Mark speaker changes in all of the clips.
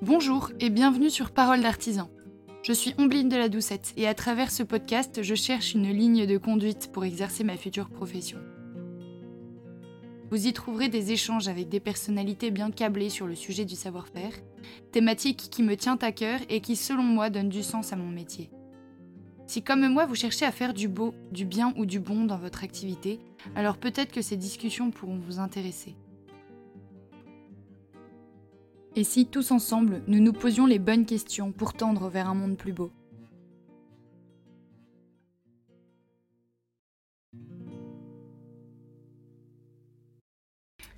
Speaker 1: Bonjour et bienvenue sur Parole d'artisan. Je suis Ombline de la Doucette et à travers ce podcast, je cherche une ligne de conduite pour exercer ma future profession. Vous y trouverez des échanges avec des personnalités bien câblées sur le sujet du savoir-faire, thématique qui me tient à cœur et qui, selon moi, donne du sens à mon métier. Si comme moi vous cherchez à faire du beau, du bien ou du bon dans votre activité, alors peut-être que ces discussions pourront vous intéresser. Et si tous ensemble nous nous posions les bonnes questions pour tendre vers un monde plus beau?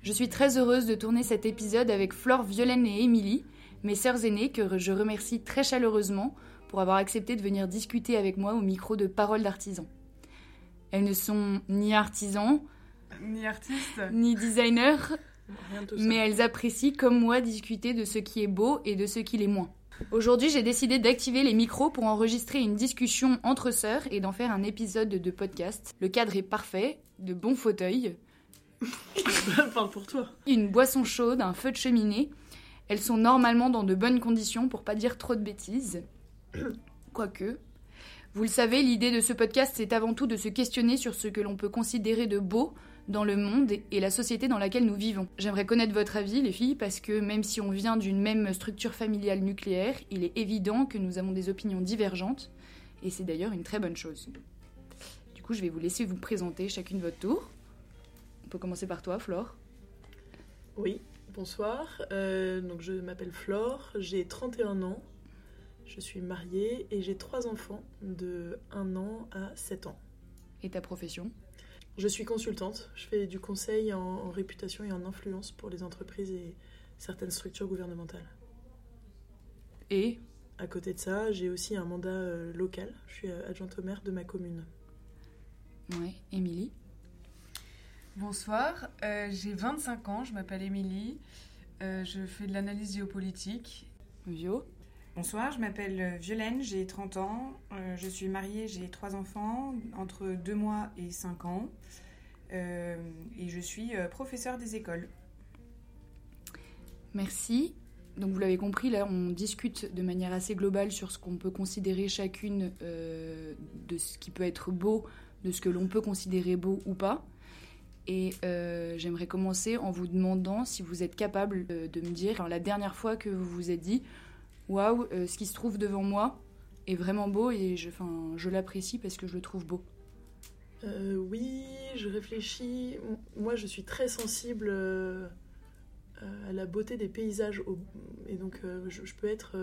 Speaker 1: Je suis très heureuse de tourner cet épisode avec Flore, Violaine et Émilie, mes sœurs aînées que je remercie très chaleureusement pour avoir accepté de venir discuter avec moi au micro de Paroles d'artisans. Elles ne sont ni artisans,
Speaker 2: ni artistes,
Speaker 1: ni designers, mais elles apprécient comme moi discuter de ce qui est beau et de ce qui l'est moins. Aujourd'hui, j'ai décidé d'activer les micros pour enregistrer une discussion entre sœurs et d'en faire un épisode de podcast. Le cadre est parfait, de bons fauteuils.
Speaker 2: Parle pour toi.
Speaker 1: Une boisson chaude, un feu de cheminée. Elles sont normalement dans de bonnes conditions pour pas dire trop de bêtises. Quoique. Vous le savez, l'idée de ce podcast, c'est avant tout de se questionner sur ce que l'on peut considérer de beau dans le monde et la société dans laquelle nous vivons. J'aimerais connaître votre avis, les filles, parce que même si on vient d'une même structure familiale nucléaire, il est évident que nous avons des opinions divergentes, et c'est d'ailleurs une très bonne chose. Du coup, je vais vous laisser vous présenter chacune votre tour. On peut commencer par toi, Flore.
Speaker 2: Oui, bonsoir. Euh, donc je m'appelle Flore, j'ai 31 ans. Je suis mariée et j'ai trois enfants de 1 an à 7 ans.
Speaker 1: Et ta profession?
Speaker 2: Je suis consultante. Je fais du conseil en, en, réputation et en influence pour les entreprises et certaines structures gouvernementales.
Speaker 1: Et?
Speaker 2: À côté de ça, j'ai aussi un mandat euh, local. Je suis euh, adjointe au maire de ma commune.
Speaker 1: Ouais, Émilie?
Speaker 3: Bonsoir, euh, j'ai 25 ans, je m'appelle Émilie. je fais de l'analyse géopolitique.
Speaker 1: Vio?
Speaker 4: Bonsoir, je m'appelle Violaine, j'ai 30 ans, euh, je suis mariée, j'ai trois enfants, entre 2 mois et 5 ans, euh, et je suis euh, professeure des écoles.
Speaker 1: Merci. Donc vous l'avez compris, là on discute de manière assez globale sur ce qu'on peut considérer chacune de ce qui peut être beau, de ce que l'on peut considérer beau ou pas. Et j'aimerais commencer en vous demandant si vous êtes capable de me dire, la dernière fois que vous vous êtes dit, waouh, euh, ce qui se trouve devant moi est vraiment beau et je, je l'apprécie parce que je le trouve beau.
Speaker 2: Euh, oui, je réfléchis. Moi, je suis très sensible euh, à la beauté des paysages. Et donc, je, peux être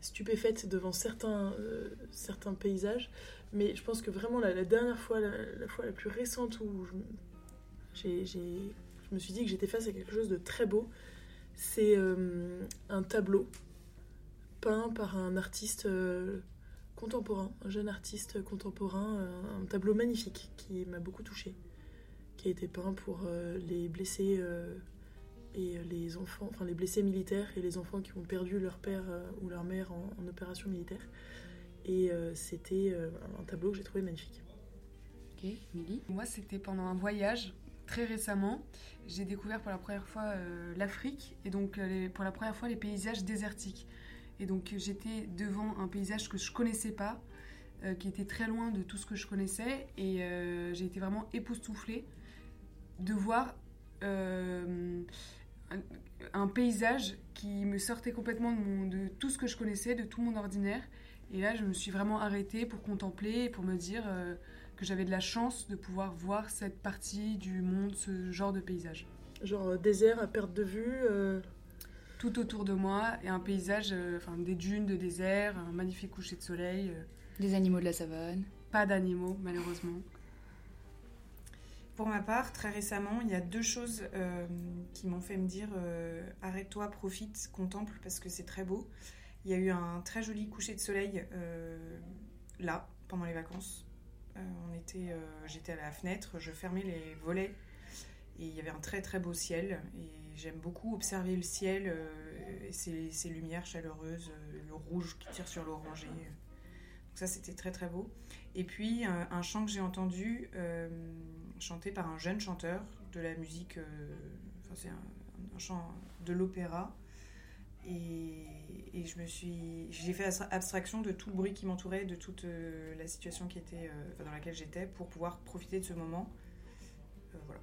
Speaker 2: stupéfaite devant certains, certains paysages. Mais je pense que vraiment, la, dernière fois, la, fois la plus récente où je, je me suis dit que j'étais face à quelque chose de très beau, c'est euh, un tableau peint par un artiste euh, contemporain, un jeune artiste contemporain, un, tableau magnifique qui m'a beaucoup touchée, qui a été peint pour euh, les blessés et les enfants, enfin les blessés militaires et les enfants qui ont perdu leur père ou leur mère en, en opération militaire. Et c'était un tableau que j'ai trouvé magnifique.
Speaker 1: Ok, Milly?
Speaker 3: Moi, c'était pendant un voyage très récemment, j'ai découvert pour la première fois euh, l'Afrique et donc euh, pour la première fois les paysages désertiques. Et donc j'étais devant un paysage que je connaissais pas, euh, qui était très loin de tout ce que je connaissais et j'ai été vraiment époustouflée de voir un, paysage qui me sortait complètement de, de, tout ce que je connaissais, de tout mon ordinaire. Et là, je me suis vraiment arrêtée pour contempler pour me dire que j'avais de la chance de pouvoir voir cette partie du monde, ce genre de paysage.
Speaker 2: Genre euh, désert à perte de vue euh...
Speaker 3: Tout autour de moi et un paysage, euh, enfin des dunes de désert, un magnifique coucher de soleil. Euh.
Speaker 1: Des animaux de la savane
Speaker 3: Pas d'animaux, malheureusement.
Speaker 4: Pour ma part, très récemment, il y a deux choses euh, qui m'ont fait me dire arrête-toi, profite, contemple parce que c'est très beau. Il y a eu un très joli coucher de soleil là, pendant les vacances, on était, euh, j'étais à la fenêtre, je fermais les volets et il y avait un très très beau ciel. Et j'aime beaucoup observer le ciel euh, et ses, lumières chaleureuses, le rouge qui tire sur l'oranger. ça, c'était très très beau. Et puis un, chant que j'ai entendu euh, chanté par un jeune chanteur de la musique, euh, enfin, c'est un chant de l'opéra. Et, je me suis, j'ai fait abstra- abstraction de tout le bruit qui m'entourait, de toute euh, la situation qui était, euh, dans laquelle j'étais, pour pouvoir profiter de ce moment. Euh, voilà.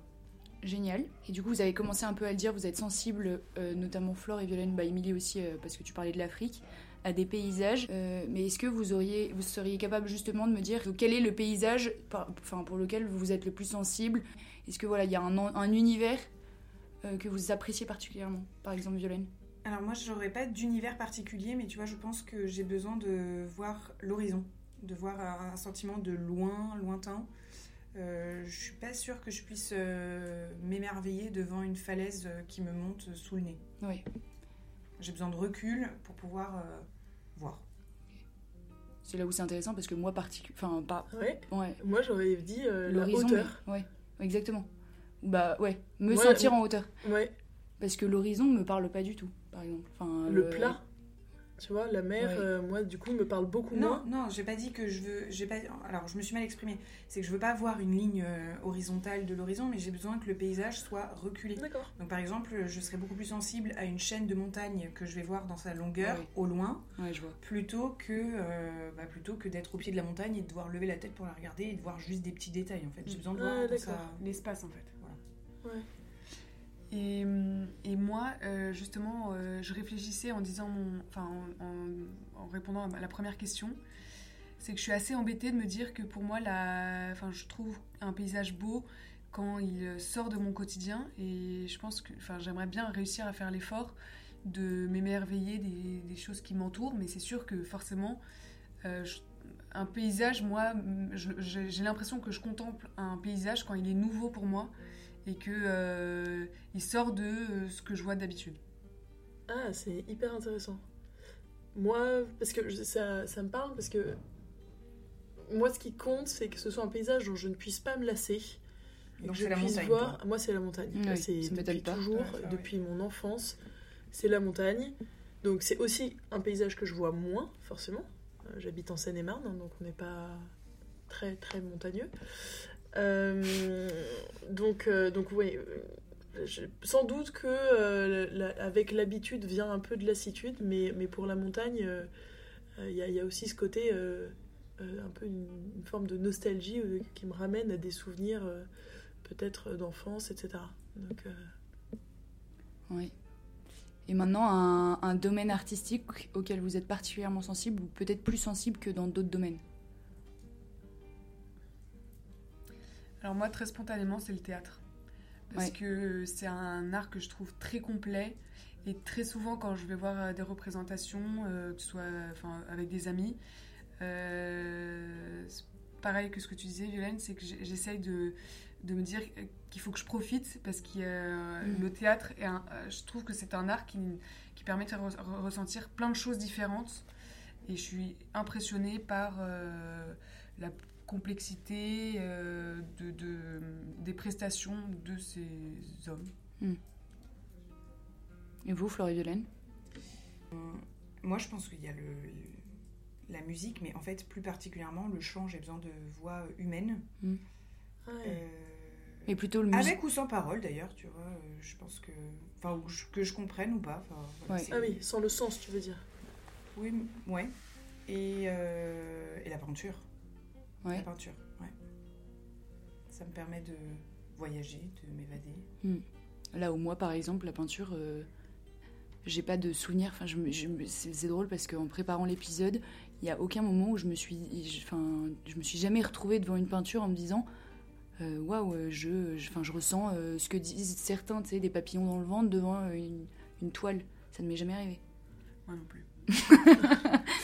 Speaker 1: Génial. Et du coup, vous avez commencé un peu à le dire, vous êtes sensible, notamment Flore et Violaine, bah aussi, parce que tu parlais de l'Afrique, à des paysages. Mais est-ce que vous, seriez capable justement de me dire quel est le paysage enfin, pour lequel vous êtes le plus sensible? Est-ce que voilà, il y a un, un univers que vous appréciez particulièrement Par exemple, Violaine?
Speaker 4: Alors moi, je n'aurais pas d'univers particulier, mais tu vois, je pense que j'ai besoin de voir l'horizon, de voir un, sentiment de loin, lointain. Euh, je suis pas sûre que je puisse euh, m'émerveiller devant une falaise euh, qui me monte sous le nez.
Speaker 1: Oui.
Speaker 4: J'ai besoin de recul pour pouvoir euh, voir.
Speaker 1: C'est là où c'est intéressant parce que moi, enfin, pas.
Speaker 2: Ouais.
Speaker 1: Ouais,
Speaker 2: Moi, j'aurais dit euh, la
Speaker 1: l'horizon.
Speaker 2: hauteur.
Speaker 1: mais- Ouais, exactement. Bah ouais, me
Speaker 2: Ouais,
Speaker 1: sentir
Speaker 2: ouais.
Speaker 1: en hauteur.
Speaker 2: Ouais.
Speaker 1: Parce que l'horizon me parle pas du tout, par exemple. Enfin,
Speaker 2: Le plat. Tu vois, la mer,
Speaker 1: Ouais.
Speaker 2: euh, moi, du coup, me parle beaucoup
Speaker 4: Non,
Speaker 2: moins.
Speaker 4: non, j'ai pas dit que je veux. J'ai pas. Alors, je me suis mal exprimée. C'est que je veux pas voir une ligne euh, horizontale de l'horizon, mais j'ai besoin que le paysage soit reculé.
Speaker 2: D'accord.
Speaker 4: Donc par exemple, je serais beaucoup plus sensible à une chaîne de montagnes que je vais voir dans sa longueur au loin,
Speaker 1: Ouais, je vois.
Speaker 4: plutôt que euh, bah, plutôt que d'être au pied de la montagne et de devoir lever la tête pour la regarder et de voir juste des petits détails en fait. J'ai besoin de
Speaker 2: Ah,
Speaker 4: voir
Speaker 2: d'accord.
Speaker 4: sa-
Speaker 3: L'espace en fait.
Speaker 2: Ouais.
Speaker 3: Et, et moi, euh, justement, euh, je réfléchissais en disant en, répondant à la première question, c'est que je suis assez embêtée de me dire que pour moi, je trouve un paysage beau quand il sort de mon quotidien, et je pense que, enfin, j'aimerais bien réussir à faire l'effort de m'émerveiller des, choses qui m'entourent, mais c'est sûr que forcément, euh, un paysage, moi, j'ai l'impression que je contemple un paysage quand il est nouveau pour moi et que euh, il sort de euh, ce que je vois d'habitude.
Speaker 2: Ah, c'est hyper intéressant. Moi, parce que je- ça, ça me parle, parce que moi, ce qui compte, c'est que ce soit un paysage dont je ne puisse pas me lasser. et
Speaker 4: Donc
Speaker 2: que je
Speaker 4: c'est la
Speaker 2: puisse
Speaker 4: montagne.
Speaker 2: voir.
Speaker 4: toi.
Speaker 2: Moi, c'est la montagne.
Speaker 1: Oui,
Speaker 2: c'est
Speaker 1: ça m'étonne
Speaker 2: depuis
Speaker 1: pas.
Speaker 2: toujours,
Speaker 4: Ouais, ça,
Speaker 2: depuis mon enfance, c'est la montagne. Donc, c'est aussi un paysage que je vois moins, forcément. Euh, J'habite en Seine-et-Marne, hein, donc on n'est pas très, très montagneux. Euh, donc, euh, donc oui. euh, Sans doute que avec l'habitude vient un peu de lassitude, mais, mais pour la montagne, il y, a- aussi ce côté, un peu une, forme de nostalgie qui me ramène à des souvenirs peut-être d'enfance, etc.
Speaker 1: Oui. Et maintenant, un domaine artistique auquel vous êtes particulièrement sensible ou peut-être plus sensible que dans d'autres domaines?
Speaker 3: Alors moi, très spontanément, c'est le théâtre. Parce
Speaker 1: Ouais.
Speaker 3: que c'est un art que je trouve très complet. Et très souvent, quand je vais voir euh, des représentations, euh, que ce soit enfin, avec des amis, euh, pareil que ce que tu disais, Violaine, c'est que j'essaye de, de me dire qu'il faut que je profite parce que
Speaker 1: Mm.
Speaker 3: le théâtre, est un- je trouve que c'est un art qui, qui permet de faire re- ressentir plein de choses différentes. Et je suis impressionnée par euh, la complexité euh, de, de- des prestations de ces hommes.
Speaker 1: Et vous, Flore et Violaine
Speaker 4: Moi, je pense qu'il y a le, le- la musique, mais en fait, plus particulièrement, le chant, j'ai besoin de voix humaine.
Speaker 2: ouais.
Speaker 4: Euh,
Speaker 1: Mais plutôt le musique.
Speaker 4: avec ou sans parole, d'ailleurs, tu vois. euh, je pense que. Enfin, que je comprenne ou pas. voilà,
Speaker 1: Ouais.
Speaker 2: Ah oui, sans le sens, tu veux dire.
Speaker 4: Oui, ouais. Et, euh, et la peinture.
Speaker 1: Ouais.
Speaker 4: La peinture, ouais. Ça me permet de voyager, de m'évader.
Speaker 1: Là où moi, par exemple, la peinture, euh, j'ai pas de souvenir. Enfin, je je c'est drôle parce qu'en préparant l'épisode, il y a aucun moment où je me suis, je- enfin, je me suis jamais retrouvée devant une peinture en me disant, euh, waouh, euh, je, je, enfin, je ressens euh, ce que disent certains, tu sais, des papillons dans le ventre devant une, une toile. Ça ne m'est jamais arrivé.
Speaker 3: Moi non plus.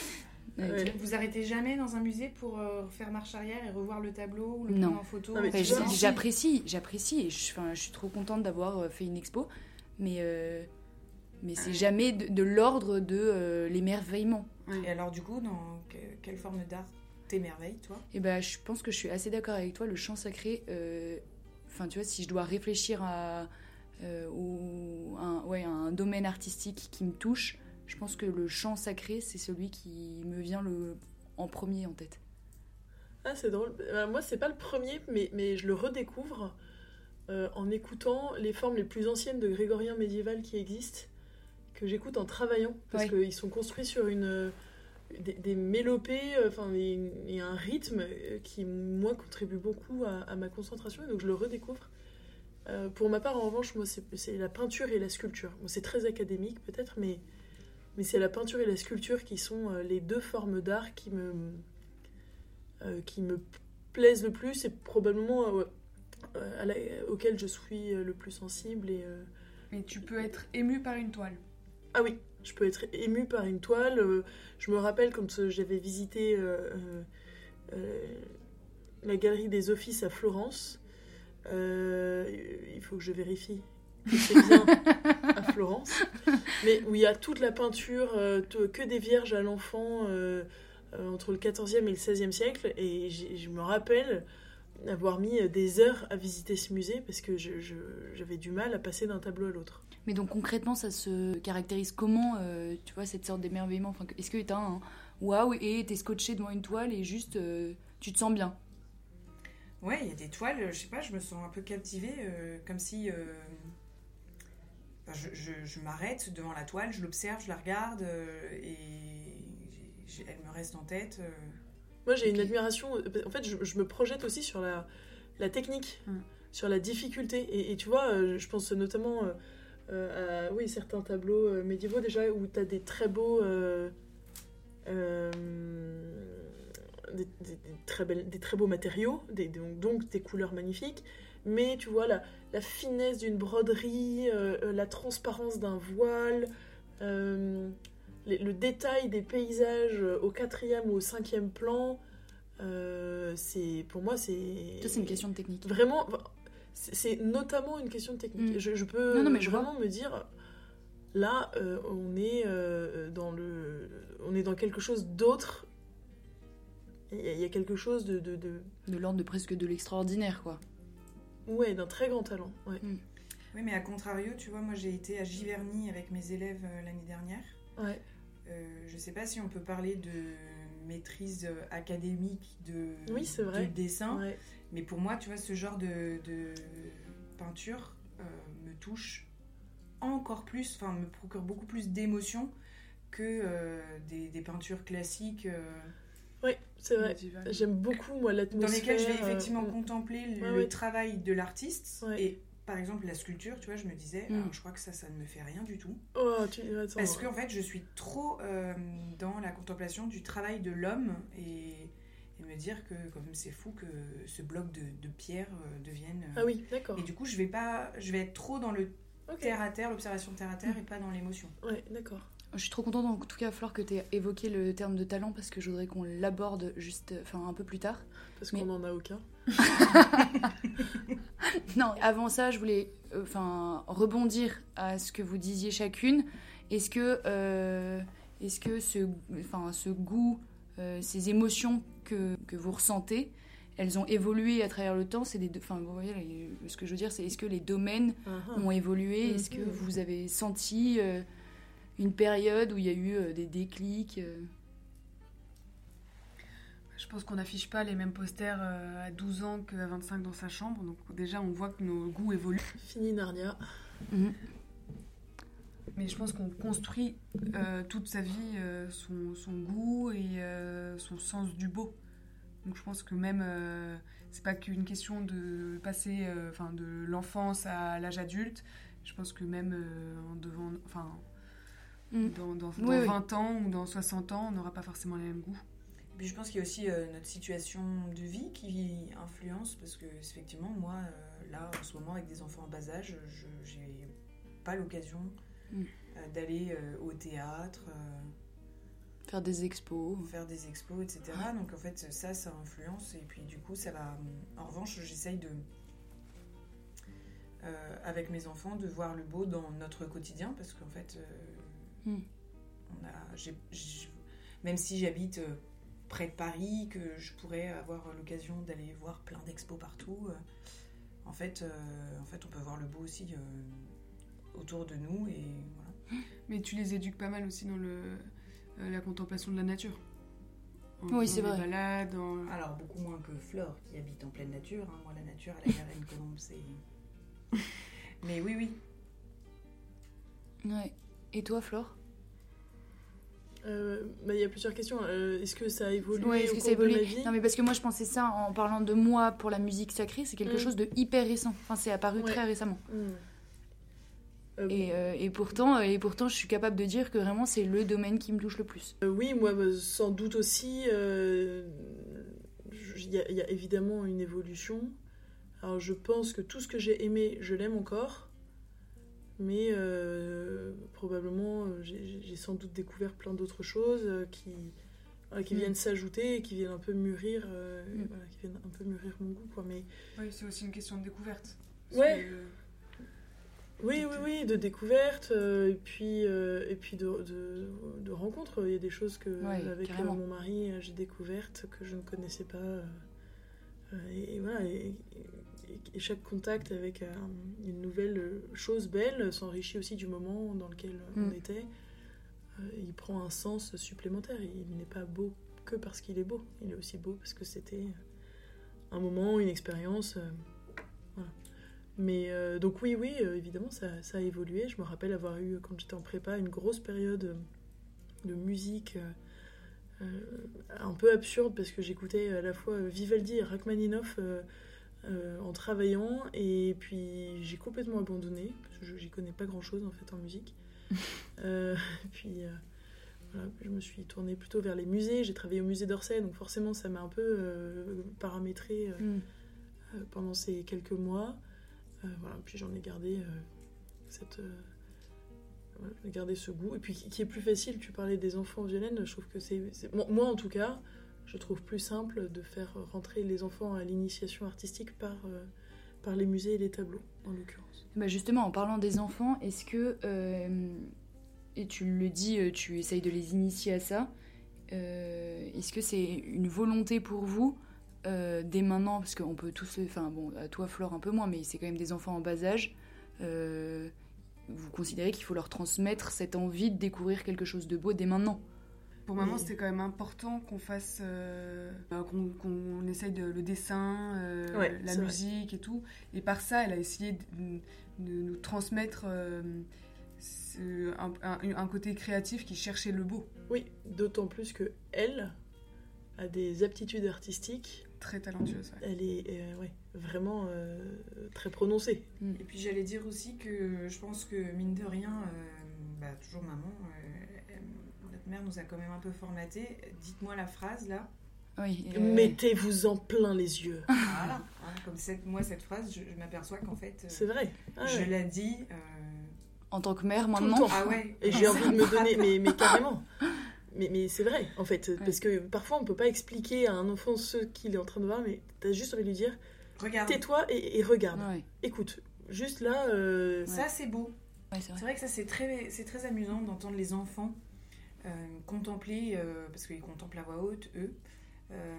Speaker 1: Ouais, vois.
Speaker 4: Vous arrêtez jamais dans un musée pour euh, faire marche arrière et revoir le tableau ou le
Speaker 1: Non.
Speaker 4: prendre en photo
Speaker 2: Non,
Speaker 1: Enfin, J'apprécie, j'apprécie. et Je, enfin, je suis trop contente d'avoir euh, fait une expo, mais, euh, mais c'est
Speaker 3: Ouais.
Speaker 1: jamais de, de l'ordre de euh, l'émerveillement.
Speaker 4: Et alors, du coup, dans que- quelle forme d'art t'émerveille, toi?
Speaker 1: Et ben, je pense que je suis assez d'accord avec toi. Le chant sacré, euh, enfin, tu vois, si je dois réfléchir à, euh, au- un, ouais, à un domaine artistique qui me touche, je pense que le chant sacré, c'est celui qui me vient le, en premier en tête
Speaker 2: Ah, c'est drôle. Euh, moi, c'est pas le premier, mais, mais je le redécouvre euh, en écoutant les formes les plus anciennes de grégorien médiéval qui existent, que j'écoute en travaillant, parce
Speaker 1: Ouais.
Speaker 2: qu'ils sont construits sur une, euh, des, des mélopées, euh, enfin, et, et un rythme qui, moi, contribue beaucoup à, à ma concentration, et donc je le redécouvre. Euh, pour ma part, en revanche, moi, c'est c'est la peinture et la sculpture. Bon, c'est très académique, peut-être, mais, mais c'est la peinture et la sculpture qui sont euh, les deux formes d'art qui me, euh, qui me plaisent le plus et probablement euh, euh, à la- auxquelles je suis le plus sensible. Et,
Speaker 3: Mais tu peux être ému par une toile.
Speaker 2: Ah oui, je peux être émue par une toile. je me rappelle quand j'avais visité euh, euh, euh, la galerie des offices à Florence. Euh, il faut que je vérifie c'est bien à Florence. Mais où il y a toute la peinture, euh, que des vierges à l'enfant euh, euh, entre le 14e et le 16e siècle. Et je me rappelle avoir mis des heures à visiter ce musée parce que j'avais du mal à passer d'un tableau à l'autre.
Speaker 1: Mais donc concrètement, ça se caractérise comment, euh, tu vois, cette sorte d'émerveillement? Enfin, Est-ce que t'as un waouh et t'es scotché devant une toile et juste euh, tu te sens bien?
Speaker 4: Ouais, il y a des toiles, je sais pas, je me sens un peu captivée, euh, comme si. Enfin, je je- je m'arrête devant la toile, je l'observe, je la regarde, euh, et elle me reste en tête. euh.
Speaker 2: Moi, j'ai une admiration. euh, En fait, je, je me projette aussi sur la, la technique,
Speaker 3: Mm.
Speaker 2: sur la difficulté. Et, et tu vois, je pense notamment euh, à oui, certains tableaux médiévaux déjà où tu as des très beaux. euh, euh, des, des- des très belles- des très beaux matériaux, des, donc, donc des couleurs magnifiques. Mais tu vois, la, la finesse d'une broderie, euh, euh, la transparence d'un voile. euh, le détail des paysages au quatrième ou au cinquième plan, euh, c'est pour moi c'est
Speaker 1: c'est une question de technique.
Speaker 2: vraiment c'est notamment une question de technique.
Speaker 1: Mm.
Speaker 2: Je, je peux
Speaker 1: Non, non, mais je
Speaker 2: vraiment me dire là on est dans le on est dans quelque chose d'autre. Il y, a- il y a quelque chose de, de, de-
Speaker 1: De l'ordre de presque de l'extraordinaire, quoi.
Speaker 2: Ouais d'un très grand talent. Ouais.
Speaker 4: Oui, mais à contrario, tu vois, moi j'ai été à Giverny avec mes élèves euh, l'année dernière.
Speaker 2: Ouais.
Speaker 4: Euh, je sais pas si on peut parler de maîtrise euh, académique de,
Speaker 2: Oui, c'est vrai.
Speaker 4: du dessin,
Speaker 2: Ouais.
Speaker 4: mais pour moi, tu vois, ce genre de, de peinture euh, me touche encore plus, enfin, me procure beaucoup plus d'émotions que des, des peintures classiques
Speaker 2: Ouais, c'est vrai. J'aime beaucoup moi
Speaker 4: dans
Speaker 2: l'atmosphère.
Speaker 4: lesquelles je vais
Speaker 2: euh,
Speaker 4: effectivement contempler le
Speaker 2: Ouais, ouais.
Speaker 4: travail de l'artiste.
Speaker 2: Ouais.
Speaker 4: Et par exemple, la sculpture, tu vois, je me disais,
Speaker 1: Mm.
Speaker 4: alors, je crois que ça, ça ne me fait rien du tout.
Speaker 2: Oh, tu attends.
Speaker 4: Parce qu'en fait, je suis trop euh, dans la contemplation du travail de l'homme et, et me dire que quand même c'est fou que ce bloc de, de pierre euh, devienne. euh,
Speaker 2: Ah oui, d'accord.
Speaker 4: Et du coup, je vais pas, je vais être trop dans le
Speaker 2: Ok.
Speaker 4: terre à terre, l'observation terre à terre et pas dans l'émotion.
Speaker 2: Ouais, d'accord.
Speaker 1: Je suis trop contente en tout cas, Flore, que tu aies évoqué le terme de talent parce que je voudrais qu'on l'aborde juste enfin, un peu plus tard.
Speaker 2: Parce
Speaker 1: Mais-
Speaker 2: qu'on en a aucun.
Speaker 1: Non, avant ça, je voulais euh, rebondir à ce que vous disiez chacune. Est-ce que, euh, est-ce que ce, ce goût, euh, ces émotions que, que vous ressentez, elles ont évolué à travers le temps? C'est des, enfin, vous voyez, ce que je veux dire, c'est est-ce que les domaines
Speaker 2: Ah, ah.
Speaker 1: ont évolué? Est-ce que
Speaker 2: Mhm.
Speaker 1: vous avez senti une période où il y a eu euh, des déclics euh
Speaker 3: Je pense qu'on n'affiche pas les mêmes posters euh, à 12 ans qu'à 25 dans sa chambre. Donc déjà, on voit que nos goûts évoluent.
Speaker 2: Fini Narnia.
Speaker 3: Mais je pense qu'on construit euh, toute sa vie euh, son, son goût et euh, son sens du beau. Donc je pense que même, euh, c'est pas qu'une question de passer euh, enfin, de l'enfance à l'âge adulte. Je pense que même euh, en devant, enfin,
Speaker 1: Mm.
Speaker 3: dans, dans,
Speaker 1: Oui,
Speaker 3: dans
Speaker 1: oui.
Speaker 3: 20 ans ou dans 60 ans, on n'aura pas forcément les mêmes goûts.
Speaker 4: Puis je pense qu'il y a aussi euh, notre situation de vie qui influence parce que effectivement moi euh, là en ce moment avec des enfants en bas âge, je j'ai pas l'occasion
Speaker 1: Mm.
Speaker 4: euh, d'aller euh, au théâtre. euh,
Speaker 1: Faire des expos
Speaker 4: faire des expos, etc. Donc en fait, ça, ça influence. Et puis du coup, ça va. En revanche, j'essaye de. euh, avec mes enfants, de voir le beau dans notre quotidien parce qu'en fait, euh,
Speaker 1: Hmm.
Speaker 4: on a, même si j'habite euh, près de Paris, que je pourrais avoir l'occasion d'aller voir plein d'expos partout, euh, en, fait, euh, en fait, on peut voir le beau aussi euh, autour de nous. Et voilà.
Speaker 3: Mais tu les éduques pas mal aussi dans le, euh, la contemplation de la nature. en
Speaker 1: Oui, c'est vrai.
Speaker 3: balades, en-
Speaker 4: Alors, beaucoup moins que Flore, qui habite en pleine nature. hein. Moi, la nature, à la Garenne Colombe, c'est. Mais oui, oui.
Speaker 1: Ouais. Et toi, Flore?
Speaker 2: Euh, bah, Il y a plusieurs questions. Euh, est-ce que ça a évolué
Speaker 1: Ouais, est-ce
Speaker 2: au
Speaker 1: que ça
Speaker 2: de ma
Speaker 1: évolue
Speaker 2: vie?
Speaker 1: Non, mais parce que moi, je pensais ça en parlant de moi pour la musique sacrée, c'est quelque
Speaker 2: Mm.
Speaker 1: chose de hyper récent. Enfin, c'est apparu
Speaker 2: Ouais.
Speaker 1: très récemment.
Speaker 2: Hmm. Euh,
Speaker 1: Et, euh, et pourtant, et pourtant, je suis capable de dire que vraiment, c'est le domaine qui me touche le plus.
Speaker 2: Euh, oui, moi, bah, sans doute aussi, y, il y a évidemment une évolution. Alors, je pense que tout ce que j'ai aimé, je l'aime encore. Mais euh, probablement, euh, j'ai sans doute découvert plein d'autres choses euh, qui, voilà, qui
Speaker 1: Mm.
Speaker 2: viennent s'ajouter et qui viennent un peu mûrir, euh,
Speaker 1: Mm.
Speaker 2: voilà, qui viennent un peu mûrir mon goût. Quoi. Mais
Speaker 3: Oui, c'est aussi une question de découverte.
Speaker 2: Ouais.
Speaker 3: que-
Speaker 2: Oui, oui, oui, de découverte euh, et puis, et puis de, de, de rencontres. Il y a des choses que,
Speaker 1: Ouais,
Speaker 2: avec mon mari, j'ai découvertes que je ne connaissais pas. et, et voilà, et, et- et chaque contact avec euh, une nouvelle chose belle s'enrichit aussi du moment dans lequel on
Speaker 1: Mm.
Speaker 2: était. Euh, il prend un sens supplémentaire. Il n'est pas beau que parce qu'il est beau. Il est aussi beau parce que c'était un moment, une expérience. euh, voilà. Mais euh, donc oui, oui, euh, évidemment, ça, ça a évolué. Je me rappelle avoir eu, quand j'étais en prépa, une grosse période euh, de musique euh, euh, un peu absurde parce que j'écoutais à la fois Vivaldi et Rachmaninoff euh, en travaillant et puis j'ai complètement abandonné parce que j'y connais pas grand-chose en fait en musique. Euh, puis euh, voilà, je me suis tournée plutôt vers les musées. J'ai travaillé au musée d'Orsay, donc forcément ça m'a un peu paramétré
Speaker 1: Mm.
Speaker 2: pendant ces quelques mois. Voilà, puis j'en ai gardé cette, gardé ce goût. Et puis qui, est plus facile, tu parlais des enfants violènes, je trouve que c'est, moi, en tout cas, je trouve plus simple de faire rentrer les enfants à l'initiation artistique par, euh, par les musées et les tableaux, en l'occurrence.
Speaker 1: Bah justement, en parlant des enfants, est-ce que, euh, et tu le dis, euh, tu essayes de les initier à ça, est-ce que c'est une volonté pour vous dès maintenant, parce qu'on peut tous, enfin bon, à toi Flore un peu moins, mais c'est quand même des enfants en bas âge, vous considérez qu'il faut leur transmettre cette envie de découvrir quelque chose de beau dès maintenant?
Speaker 3: Pour maman, c'était quand même important qu'on fasse, euh, euh, qu'on essaye de, le dessin, euh,
Speaker 2: Ouais,
Speaker 3: la
Speaker 2: vrai.
Speaker 3: musique et tout. Et par ça, elle a essayé de, de nous transmettre euh, un, un- un côté créatif qui cherchait le beau.
Speaker 2: Oui, d'autant plus que elle a des aptitudes artistiques.
Speaker 3: Très talentueuse. ouais.
Speaker 2: Elle est euh, ouais, vraiment euh, très prononcée.
Speaker 4: Et puis j'allais dire aussi que je pense que mine de rien, euh, bah, toujours maman, mère nous a quand même un peu formaté. Dites-moi la phrase là.
Speaker 1: Oui. euh,
Speaker 2: Mettez-vous en plein les yeux.
Speaker 4: Voilà. Hein, comme cette, moi cette phrase, je, je m'aperçois qu'en fait, euh,
Speaker 2: C'est vrai. Ah
Speaker 4: je
Speaker 2: ouais.
Speaker 4: la dis. euh,
Speaker 1: En tant que mère, maintenant.
Speaker 4: Ah ouais.
Speaker 2: Et j'ai envie de me donner, mais, mais carrément. Mais, mais c'est vrai, en fait. Parce que parfois, on peut pas expliquer à un enfant ce qu'il est en train de voir, mais t'as juste envie de lui dire
Speaker 4: Regarde.
Speaker 2: tais-toi et, et regarde.
Speaker 1: Ouais,
Speaker 2: Écoute, juste là, euh,
Speaker 4: Ça c'est beau.
Speaker 1: ouais, c'est vrai.
Speaker 4: vrai que ça c'est très, c'est très amusant d'entendre les enfants contempler, euh, parce qu'ils contemplent à voix haute, eux. Euh,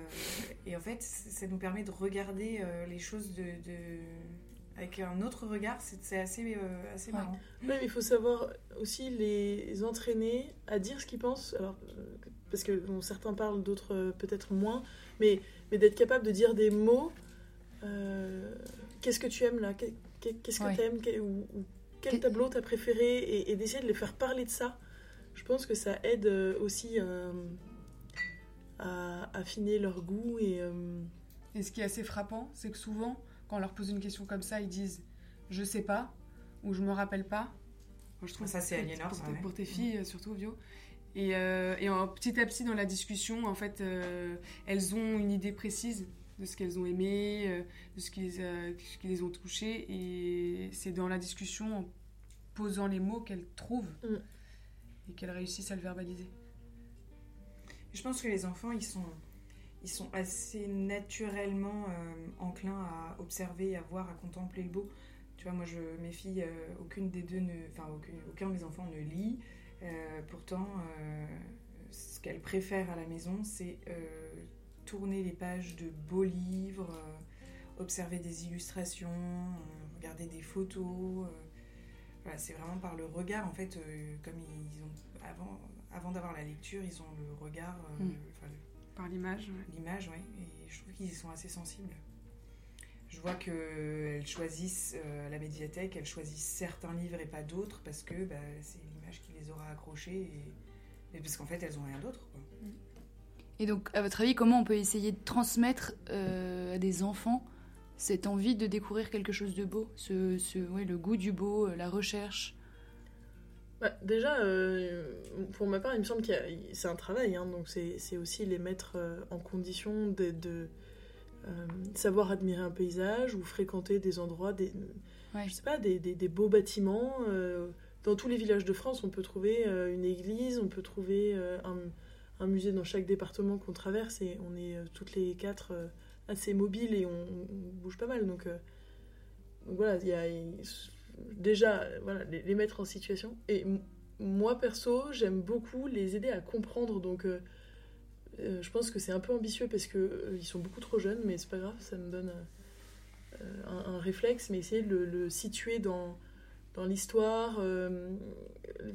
Speaker 4: et en fait, ça nous permet de regarder euh, les choses de, de- avec un autre regard. C'est assez, euh, assez
Speaker 1: Ouais.
Speaker 4: marrant.
Speaker 2: Ouais, mais il faut savoir aussi les entraîner à dire ce qu'ils pensent. Alors, euh, parce que bon, certains parlent, d'autres euh, peut-être moins, mais, mais d'être capable de dire des mots. euh, Qu'est-ce que tu aimes là? Qu'est- qu'est- Qu'est-ce que
Speaker 1: Ouais.
Speaker 2: tu aimes ou, ou quel tableau t'as préféré? Et, et d'essayer de les faire parler de ça. Je pense que ça aide euh, aussi euh, à affiner leur goût et. euh,
Speaker 3: Et ce qui est assez frappant, c'est que souvent, quand on leur pose une question comme ça, ils disent je sais pas ou je me rappelle pas. Moi, je trouve
Speaker 4: Ça, c'est aliénant,
Speaker 3: pour,
Speaker 4: ouais.
Speaker 3: pour tes filles, euh, surtout Vio. Et, euh, et en, petit à petit, dans la discussion, en fait, euh, elles ont une idée précise de ce qu'elles ont aimé, euh, de ce qui, les a- ce qui les ont touchées. Et c'est dans la discussion, en posant les mots, qu'elles trouvent
Speaker 2: Mm.
Speaker 3: Et qu'elles réussissent à le verbaliser.
Speaker 4: Je pense que les enfants, ils sont, ils sont assez naturellement euh, enclins à observer, à voir, à contempler le beau. Tu vois, moi, mes filles, euh, aucune des deux, enfin, aucune, aucun de mes enfants ne lit. Euh, pourtant, euh, ce qu'elles préfèrent à la maison, c'est euh, tourner les pages de beaux livres, observer des illustrations, regarder des photos. Voilà, c'est vraiment par le regard, en fait, euh, comme ils ont avant, avant d'avoir la lecture, ils ont le regard, euh,
Speaker 1: Mm.
Speaker 4: le- le-
Speaker 3: Par l'image, ouais.
Speaker 4: l'image, ouais. Et je trouve qu'ils y sont assez sensibles. Je vois qu'elles choisissent euh, à la médiathèque, elles choisissent certains livres et pas d'autres parce que bah, c'est l'image qui les aura accrochés et, et parce qu'en fait elles ont rien d'autre. quoi.
Speaker 1: Et donc, à votre avis, comment on peut essayer de transmettre à des enfants cette envie de découvrir quelque chose de beau ce, ce, ouais, Le goût du beau, euh, la recherche
Speaker 2: Bah, déjà, euh, pour ma part, il me semble que c'est un travail, hein, donc c'est c'est aussi les mettre euh, en condition de, de, euh, savoir admirer un paysage ou fréquenter des endroits, des,
Speaker 1: Ouais.
Speaker 2: je sais pas, des, des- des beaux bâtiments. euh, dans tous les villages de France, on peut trouver une église, on peut trouver un, un musée dans chaque département qu'on traverse et on est toutes les quatre assez mobiles et on, on bouge pas mal. Donc, euh, donc voilà, il y a déjà voilà, les, les mettre en situation. Et moi perso, j'aime beaucoup les aider à comprendre. Donc euh, euh, je pense que c'est un peu ambitieux parce que ils sont beaucoup trop jeunes, mais c'est pas grave, ça me donne un, un réflexe, mais essayer de le, le situer dans, dans l'histoire,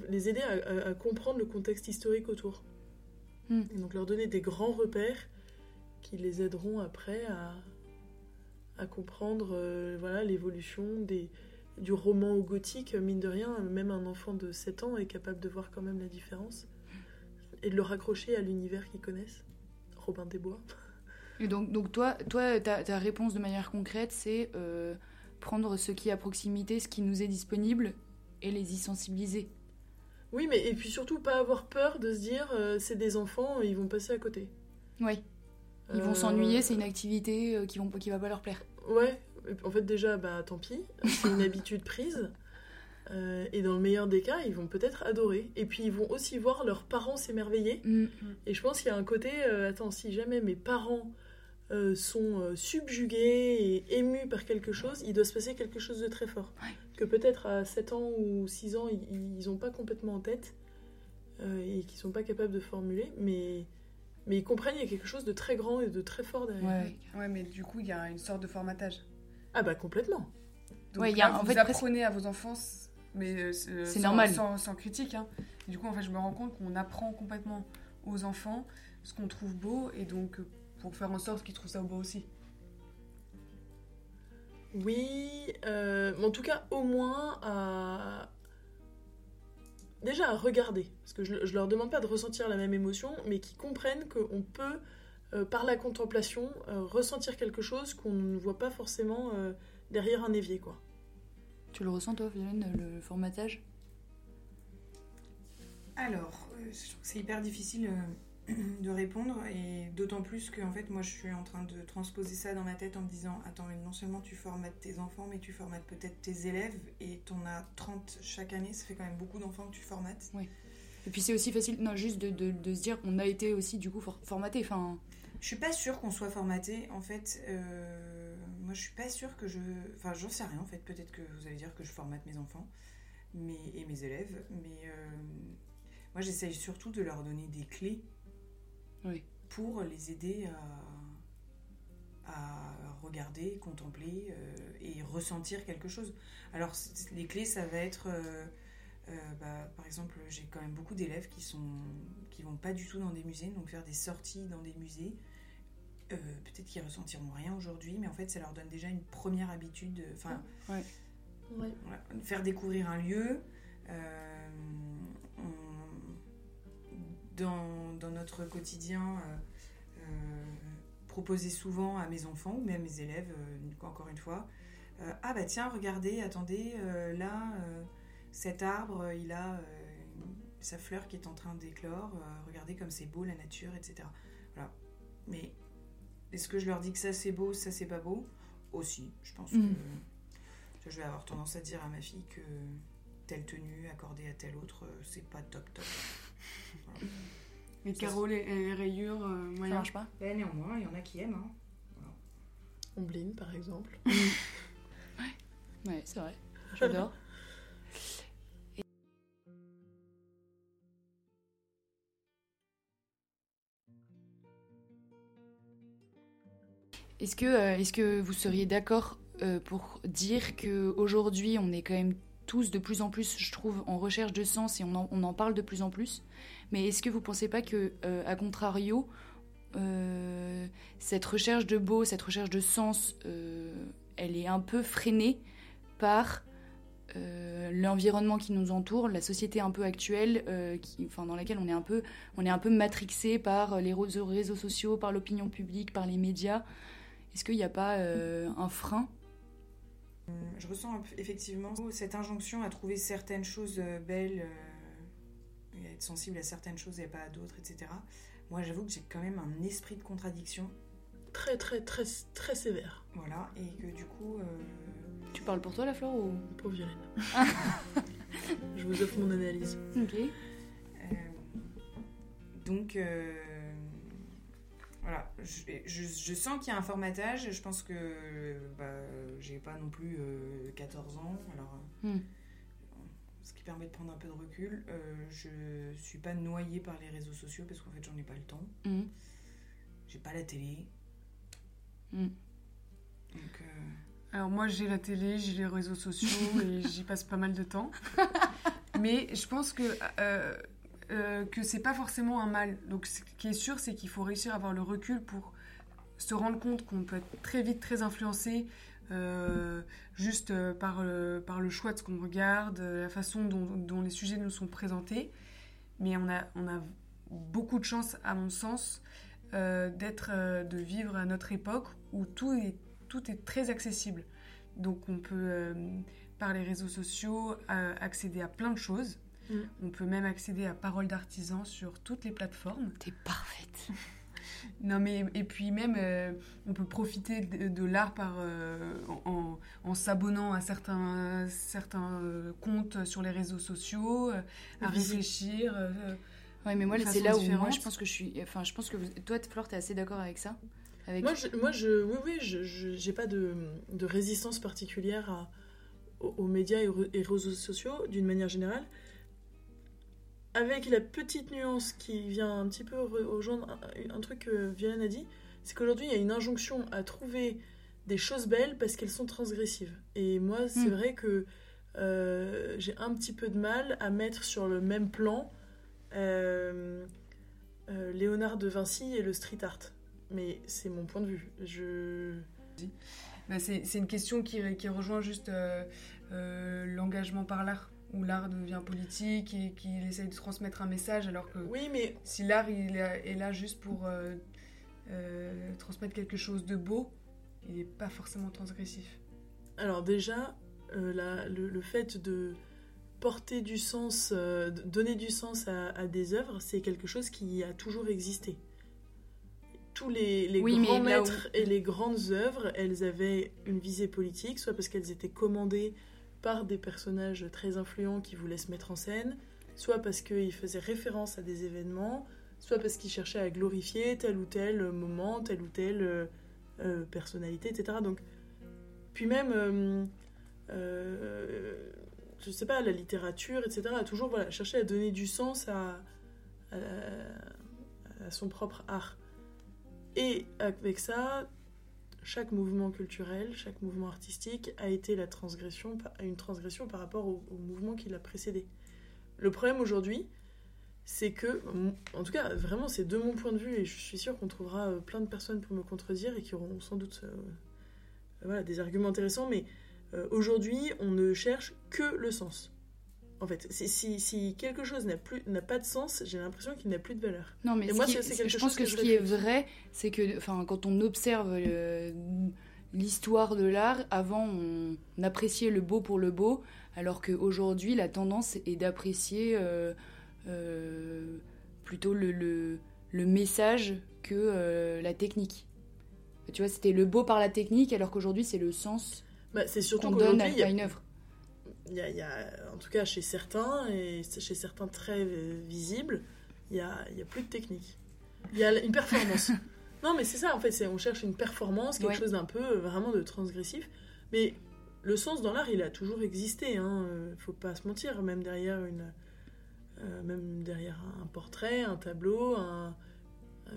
Speaker 2: les aider à, à- à comprendre le contexte historique autour.
Speaker 1: Hmm.
Speaker 2: Et donc leur donner des grands repères qui les aideront après à, à comprendre euh, voilà l'évolution des du roman au gothique, mine de rien, même un enfant de 7 ans est capable de voir quand même la différence et de le raccrocher à l'univers qu'ils connaissent. Robin des Bois.
Speaker 1: Et donc, donc toi, toi ta, ta réponse de manière concrète, c'est euh, prendre ce qui est à proximité, ce qui nous est disponible, et les y sensibiliser.
Speaker 2: Oui, mais et puis surtout pas avoir peur de se dire euh, c'est des enfants, ils vont passer à côté.
Speaker 1: Oui, ils vont
Speaker 2: Euh,
Speaker 1: s'ennuyer, c'est une activité euh, qui, vont, qui va pas leur plaire.
Speaker 2: Ouais, en fait déjà, bah tant pis, c'est une habitude prise. Euh, et dans le meilleur des cas, ils vont peut-être adorer. Et puis ils vont aussi voir leurs parents s'émerveiller.
Speaker 1: Mm.
Speaker 2: Et je pense qu'il y a un côté, euh, attends, si jamais mes parents euh, sont euh, subjugués et émus par quelque chose, il doit se passer quelque chose de très fort.
Speaker 1: Ouais.
Speaker 2: Que peut-être à 7 ans ou 6 ans, ils n'ont pas complètement en tête euh, et qu'ils sont pas capables de formuler, mais, mais ils comprennent qu'il y a quelque chose de très grand et de très fort derrière.
Speaker 1: Ouais.
Speaker 3: Ouais, mais du coup, il y a une sorte de formatage.
Speaker 2: Ah bah complètement.
Speaker 3: Donc
Speaker 1: Ouais, il y a-
Speaker 3: là,
Speaker 1: en
Speaker 3: vous
Speaker 1: fait,
Speaker 3: apprenez à vos enfants, mais euh, euh,
Speaker 1: C'est
Speaker 3: sans-
Speaker 1: normal.
Speaker 3: Sans, sans critique. hein. Du coup, en fait, je me rends compte qu'on apprend complètement aux enfants ce qu'on trouve beau et donc euh, pour faire en sorte qu'ils trouvent ça beau aussi.
Speaker 2: Oui, euh, mais en tout cas, au moins à. Déjà à regarder. Parce que je, je leur demande pas de ressentir la même émotion, mais qu'ils comprennent qu'on peut, euh, par la contemplation, euh, ressentir quelque chose qu'on ne voit pas forcément euh, derrière un évier, quoi.
Speaker 1: Tu le ressens toi, Violaine, le formatage?
Speaker 4: Alors, euh, je trouve que c'est hyper difficile euh, de répondre et d'autant plus que en fait moi je suis en train de transposer ça dans ma tête en me disant attends mais non seulement tu formates tes enfants mais tu formates peut-être tes élèves et t'en as 30 chaque année ça fait quand même beaucoup d'enfants que tu formates
Speaker 1: Et puis c'est aussi facile, non, juste de, de- de se dire qu'on a été aussi du coup for- formaté. Enfin,
Speaker 4: je suis pas sûre qu'on soit formaté en fait euh, moi je suis pas sûre que je enfin j'en sais rien en fait peut-être que vous allez dire que je formate mes enfants mais et mes élèves mais euh, moi j'essaye surtout de leur donner des clés
Speaker 1: Oui.
Speaker 4: pour les aider à, à regarder, contempler euh, et ressentir quelque chose. Alors les clés, ça va être, euh, euh, bah, par exemple, j'ai quand même beaucoup d'élèves qui sont qui vont pas du tout dans des musées, donc faire des sorties dans des musées. euh, Peut-être qu'ils ressentiront rien aujourd'hui, mais en fait, ça leur donne déjà une première habitude. Enfin,
Speaker 2: Ouais.
Speaker 4: voilà, faire découvrir un lieu. euh, dans, dans notre quotidien, euh, euh, proposer souvent à mes enfants ou même à mes élèves, euh, encore une fois, ah bah tiens, regardez, attendez, là, cet arbre, il a sa fleur qui est en train d'éclore, regardez comme c'est beau la nature, etc. Voilà. Mais est-ce que je leur dis que ça c'est beau, ça c'est pas beau? Aussi, je pense que je vais avoir tendance à dire à ma fille que telle tenue accordée à telle autre, c'est pas top top.
Speaker 3: Les
Speaker 4: Ça,
Speaker 3: carreaux, les, les rayures, euh,
Speaker 1: ça
Speaker 3: moyen.
Speaker 1: marche pas
Speaker 4: Mais néanmoins, il y en a qui aiment. Hein.
Speaker 2: Ombline, par exemple.
Speaker 1: Ouais, c'est vrai. J'adore. Est-ce que, euh, est-ce que vous seriez d'accord euh, pour dire que aujourd'hui on est quand même tous de plus en plus, je trouve, en recherche de sens et on en, parle de plus en plus. Mais est-ce que vous pensez pas que, euh, à contrario, euh, cette recherche de beau, cette recherche de sens, euh, elle est un peu freinée par l'environnement qui nous entoure, la société un peu actuelle, dans laquelle on est un peu, on est un peu matrixé par les réseaux, sociaux, par l'opinion publique, par les médias? Est-ce qu'il n'y a pas un frein
Speaker 4: Je ressens un peu- effectivement cette injonction à trouver certaines choses euh, belles, euh, et à être sensible à certaines choses et pas à d'autres, etc. Moi, j'avoue que j'ai quand même un esprit de contradiction,
Speaker 2: Très, très, très, très sévère
Speaker 4: voilà, et que du coup, euh,
Speaker 1: Tu parles pour toi, la Flore ou...
Speaker 2: pour Violaine. Je vous offre mon analyse.
Speaker 1: Ok.
Speaker 4: Euh, donc, euh, voilà, je, je- je sens qu'il y a un formatage. Je pense que bah, j'ai pas non plus euh, 14 ans, alors
Speaker 1: Hmm.
Speaker 4: ce qui permet de prendre un peu de recul. Euh, je suis pas noyée par les réseaux sociaux parce qu'en fait, j'en ai pas le temps.
Speaker 1: Mhm.
Speaker 4: J'ai pas la télé.
Speaker 1: Hmm.
Speaker 4: Donc, euh,
Speaker 3: Alors moi j'ai la télé, j'ai les réseaux sociaux et j'y passe pas mal de temps. Mais je pense que euh, euh, que c'est pas forcément un mal. Donc ce qui est sûr c'est qu'il faut réussir à avoir le recul pour se rendre compte qu'on peut être très vite très influencé euh, juste euh, par, euh, par le choix de ce qu'on regarde, la façon dont, dont les sujets nous sont présentés. Mais on a, on a beaucoup de chance, à mon sens, d'être, de vivre à notre époque où tout est, tout est très accessible. Donc on peut, par les réseaux sociaux, accéder à plein de choses.
Speaker 2: Mm.
Speaker 3: On peut même accéder à Parole d'artisan sur toutes les plateformes.
Speaker 1: T'es parfaite.
Speaker 3: Non mais et puis même euh, on peut profiter de, de l'art par euh, en, en s'abonnant à certains certains euh, comptes sur les réseaux sociaux, euh, à réfléchir. euh,
Speaker 1: Ouais, mais moi, c'est là où moi, je pense que je suis. Enfin, je pense que vous- toi, Flore, t'es assez d'accord avec ça? Avec...
Speaker 2: Moi, je, moi je, oui, oui, je j'ai pas de, de résistance particulière à- aux, aux médias et aux, et aux réseaux sociaux d'une manière générale. Avec la petite nuance qui vient un petit peu re- rejoindre un, un truc que Violaine a dit, c'est qu'aujourd'hui il y a une injonction à trouver des choses belles parce qu'elles sont transgressives. Et moi, c'est
Speaker 1: Mm.
Speaker 2: vrai que euh, j'ai un petit peu de mal à mettre sur le même plan euh, euh, Léonard de Vinci et le street art. Mais c'est mon point de vue. Je...
Speaker 3: bah, c'est une question qui, qui rejoint juste l'engagement par l'art, où l'art devient politique et qu'il essaye de transmettre un message, alors que
Speaker 2: Oui, mais
Speaker 3: si l'art il est là juste pour euh, euh, transmettre quelque chose de beau, il n'est pas forcément transgressif.
Speaker 2: alors déjà, euh, la- le, le fait de porter du sens, euh, de donner du sens à, à des œuvres, c'est quelque chose qui a toujours existé. Tous les, les
Speaker 1: Oui, mais
Speaker 2: grands
Speaker 1: où-
Speaker 2: maîtres et les grandes œuvres, elles avaient une visée politique, soit parce qu'elles étaient commandées par des personnages très influents qui voulaient se mettre en scène, soit parce qu'ils faisaient référence à des événements, soit parce qu'ils cherchaient à glorifier tel ou tel moment, telle ou telle euh, euh, personnalité, etc. Donc, puis même, euh, euh, je sais pas, la littérature, etc., a toujours voilà, cherché à donner du sens à, son propre art. Et avec ça, chaque mouvement culturel, chaque mouvement artistique a été la transgression, une transgression par rapport au, mouvement qui l'a précédé. Le problème aujourd'hui, c'est que, en tout cas, vraiment, c'est de mon point de vue, et je suis sûre qu'on trouvera euh, plein de personnes pour me contredire et qui auront sans doute euh, des arguments intéressants, mais euh, aujourd'hui, on ne cherche que le sens. En fait, si, si, si quelque chose n'a plus n'a pas de sens, j'ai l'impression qu'il n'a plus de valeur.
Speaker 1: Non, mais
Speaker 2: Et moi, c'est- quelque
Speaker 1: je
Speaker 2: chose
Speaker 1: pense que, ce qui est vrai, c'est que enfin, quand on observe l'histoire de l'art, avant on appréciait le beau pour le beau, alors qu'aujourd'hui la tendance est d'apprécier euh, euh, plutôt le, le, le message que euh, la technique. Tu vois, c'était le beau par la technique, alors qu'aujourd'hui c'est le sens
Speaker 2: Bah,
Speaker 1: qu'on donne à, une œuvre.
Speaker 2: il y a, il y a- en tout cas chez certains, et chez certains très euh, visibles, il y a, y a plus de technique. Il y a une performance. non, mais c'est ça, en fait, c'est, on cherche une performance, quelque
Speaker 1: Ouais.
Speaker 2: chose d'un peu euh, vraiment de transgressif. Mais le sens dans l'art, il a toujours existé, il hein, euh, faut pas se mentir, même derrière, une, euh, même derrière un portrait, un tableau, un-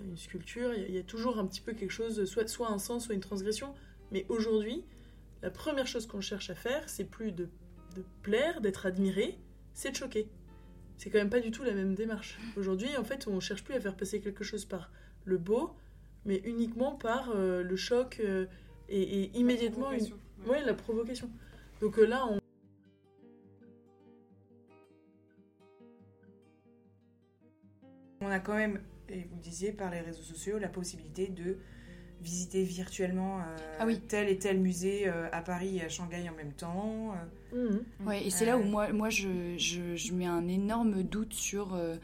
Speaker 2: une sculpture, il y, a- il y a toujours un petit peu quelque chose, soit, soit un sens, soit une transgression. Mais aujourd'hui, la première chose qu'on cherche à faire, c'est plus de de plaire, d'être admiré, c'est de choquer. C'est quand même pas du tout la même démarche. Aujourd'hui, en fait, on cherche plus à faire passer quelque chose par le beau, mais uniquement par euh, le choc euh, et, et immédiatement une... ouais, la provocation. Donc euh, là, on...
Speaker 4: On a quand même, et vous le disiez, par les réseaux sociaux, la possibilité de visiter virtuellement euh,
Speaker 1: Ah oui.
Speaker 4: tel et tel musée euh, à Paris et à Shanghai en même temps. euh.
Speaker 2: Mhm.
Speaker 1: Ouais, et c'est là où moi, moi je, je, je mets un énorme doute sur euh,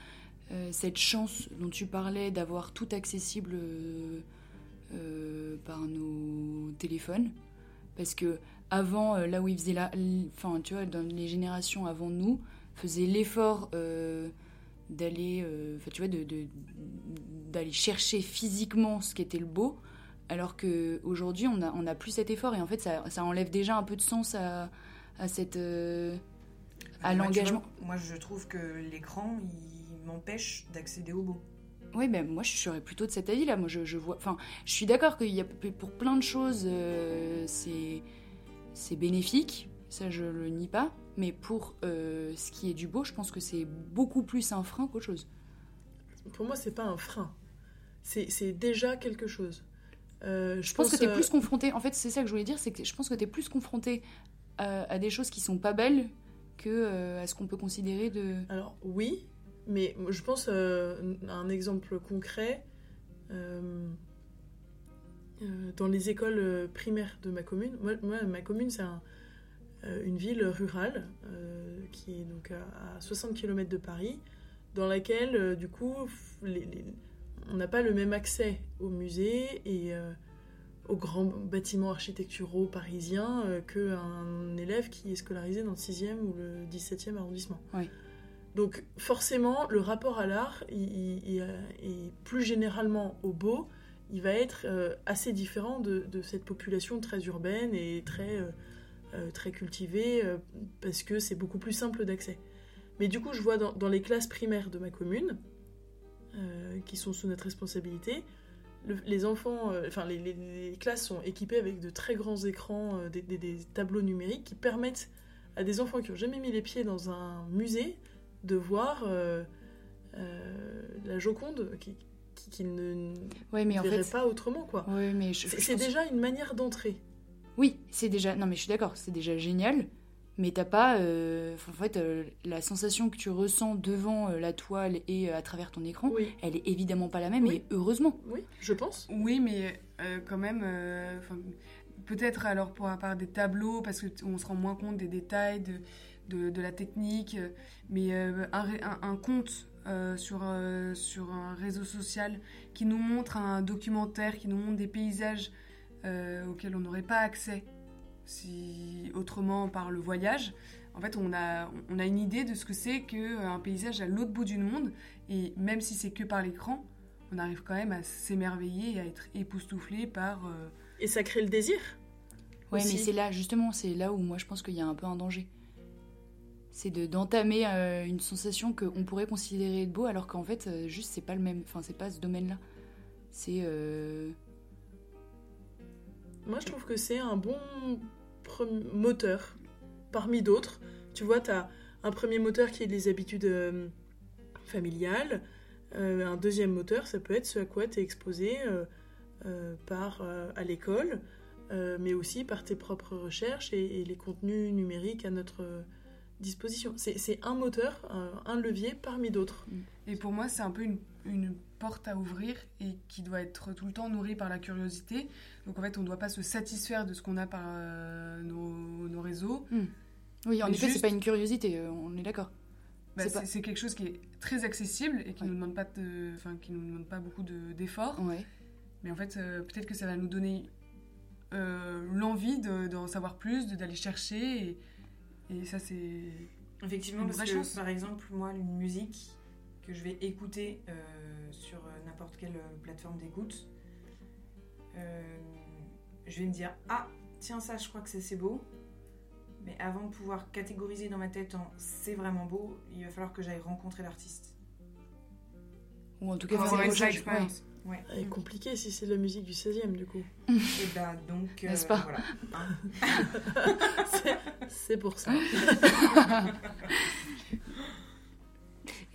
Speaker 1: euh, cette chance dont tu parlais d'avoir tout accessible euh, euh, par nos téléphones. Parce que avant, euh, là où ils faisaient la. Enfin, tu vois, dans les générations avant nous, faisaient l'effort euh, d'aller. euh, Enfin, tu vois, de, de- d'aller chercher physiquement ce qui était le beau. Alors qu'aujourd'hui, on n'a on a plus cet effort. Et en fait, ça, ça enlève déjà un peu de sens à, à cette. euh, à
Speaker 4: Moi, tu
Speaker 1: l'engagement.
Speaker 4: Moi, je trouve que l'écran, il m'empêche d'accéder au beau.
Speaker 1: Oui, ben moi je serais plutôt de cet avis-là. Moi je, je vois. Enfin, je suis d'accord qu'il y a pour plein de choses, euh, c'est c'est bénéfique. Ça je le nie pas. Mais pour euh, ce qui est du beau, je pense que c'est beaucoup plus un frein qu'autre chose.
Speaker 2: Pour moi, c'est pas un frein. C'est c'est déjà quelque chose. Euh,
Speaker 1: Je pense que tu es
Speaker 2: euh,
Speaker 1: plus confronté. En fait, c'est ça que je voulais dire, c'est que je pense que tu es plus confronté à, à des choses qui sont pas belles que euh, à ce qu'on peut considérer de.
Speaker 2: Alors oui, mais je pense euh, à un exemple concret. euh, euh, dans les écoles euh, primaires de ma commune, moi, moi, ma commune c'est un- euh, une ville rurale euh, qui est donc à, à 60 km de Paris, dans laquelle euh, du coup les- on n'a pas le même accès aux musées et euh, aux grands bâtiments architecturaux parisiens euh, qu'un élève qui est scolarisé dans le 6e ou le 17e arrondissement.
Speaker 1: Oui.
Speaker 2: Donc forcément, le rapport à l'art euh, et plus généralement au beau, il va être euh, assez différent de, de cette population très urbaine et très, très cultivée parce que c'est beaucoup plus simple d'accès. Mais du coup, je vois dans, dans les classes primaires de ma commune, euh, qui sont sous notre responsabilité, le- les enfants, euh, enfin les, les- les classes sont équipées avec de très grands écrans, euh, des, des- des tableaux numériques qui permettent à des enfants qui n'ont jamais mis les pieds dans un musée de voir la Joconde qui, qui, qui ne
Speaker 1: Ouais, mais en
Speaker 2: verrait
Speaker 1: fait.
Speaker 2: pas autrement quoi.
Speaker 1: Ouais, mais
Speaker 2: C'est
Speaker 1: je
Speaker 2: c'est
Speaker 1: pense-
Speaker 2: déjà une manière d'entrer.
Speaker 1: Oui, c'est déjà. Non, mais je suis d'accord, c'est déjà génial. Mais t'as pas. euh, En fait, euh, la sensation que tu ressens devant euh, la toile et euh, à travers ton écran,
Speaker 2: Oui,
Speaker 1: elle est évidemment pas la même,
Speaker 2: Oui.
Speaker 1: et heureusement.
Speaker 2: oui, je pense.
Speaker 3: Oui, mais euh, quand même, euh, peut-être alors pour à part des tableaux, parce qu'on se rend moins compte des détails, de, de, de la technique, mais euh, un, un, un compte euh, sur, euh, sur un réseau social qui nous montre un documentaire, qui nous montre des paysages euh, auxquels on n'aurait pas accès si autrement par le voyage. En fait, on a, on a une idée de ce que c'est qu'un paysage à l'autre bout du monde, et même si c'est que par l'écran, on arrive quand même à s'émerveiller et à être époustouflé par. euh,
Speaker 2: Et ça crée le désir.
Speaker 1: Ouais,
Speaker 2: Aussi.
Speaker 1: mais c'est là, justement, c'est là où moi je pense qu'il y a un peu un danger. C'est de d'entamer euh, une sensation qu'on pourrait considérer de beau, alors qu'en fait, euh, juste c'est pas le même. Enfin, c'est pas ce domaine-là. C'est. euh,
Speaker 2: Moi, je trouve que c'est un bon moteur parmi d'autres. Tu vois, tu as un premier moteur qui est les habitudes euh, familiales. Euh, un deuxième moteur, ça peut être ce à quoi tu es exposé euh, par, à l'école, mais aussi par tes propres recherches et, les contenus numériques à notre disposition. C'est un moteur, un, levier parmi d'autres.
Speaker 3: Et pour moi, c'est un peu une porte à ouvrir et qui doit être tout le temps nourrie par la curiosité. Donc en fait, on ne doit pas se satisfaire de ce qu'on a par euh, nos, nos réseaux.
Speaker 1: Oui, en
Speaker 3: Mais
Speaker 1: effet,
Speaker 3: juste-
Speaker 1: c'est pas une curiosité, euh, on est d'accord.
Speaker 3: Bah,
Speaker 1: C'est pas-
Speaker 3: quelque chose qui est très accessible et qui
Speaker 1: Ouais.
Speaker 3: nous demande pas de, enfin, qui nous demande pas beaucoup de- d'efforts.
Speaker 1: Ouais.
Speaker 3: Mais en fait, euh, peut-être que ça va nous donner euh, l'envie de- d'en savoir plus, d'aller chercher. Et, et ça, c'est.
Speaker 4: Effectivement,
Speaker 3: Une
Speaker 4: parce
Speaker 3: vraie
Speaker 4: que
Speaker 3: chance.
Speaker 4: par exemple, moi, une musique que je vais écouter euh, sur euh, n'importe quelle euh, plateforme d'écoute, euh, je vais me dire Ah, tiens, ça, je crois que c'est c'est beau. Mais avant de pouvoir catégoriser dans ma tête en c'est vraiment beau, il va falloir que j'aille rencontrer l'artiste.
Speaker 1: Ou en tout cas, faire
Speaker 4: une. Ouais.
Speaker 2: C'est compliqué si c'est de la musique du 16e, du coup.
Speaker 4: Et bah donc. euh,
Speaker 1: N'est-ce pas
Speaker 4: voilà.
Speaker 2: C'est pour ça.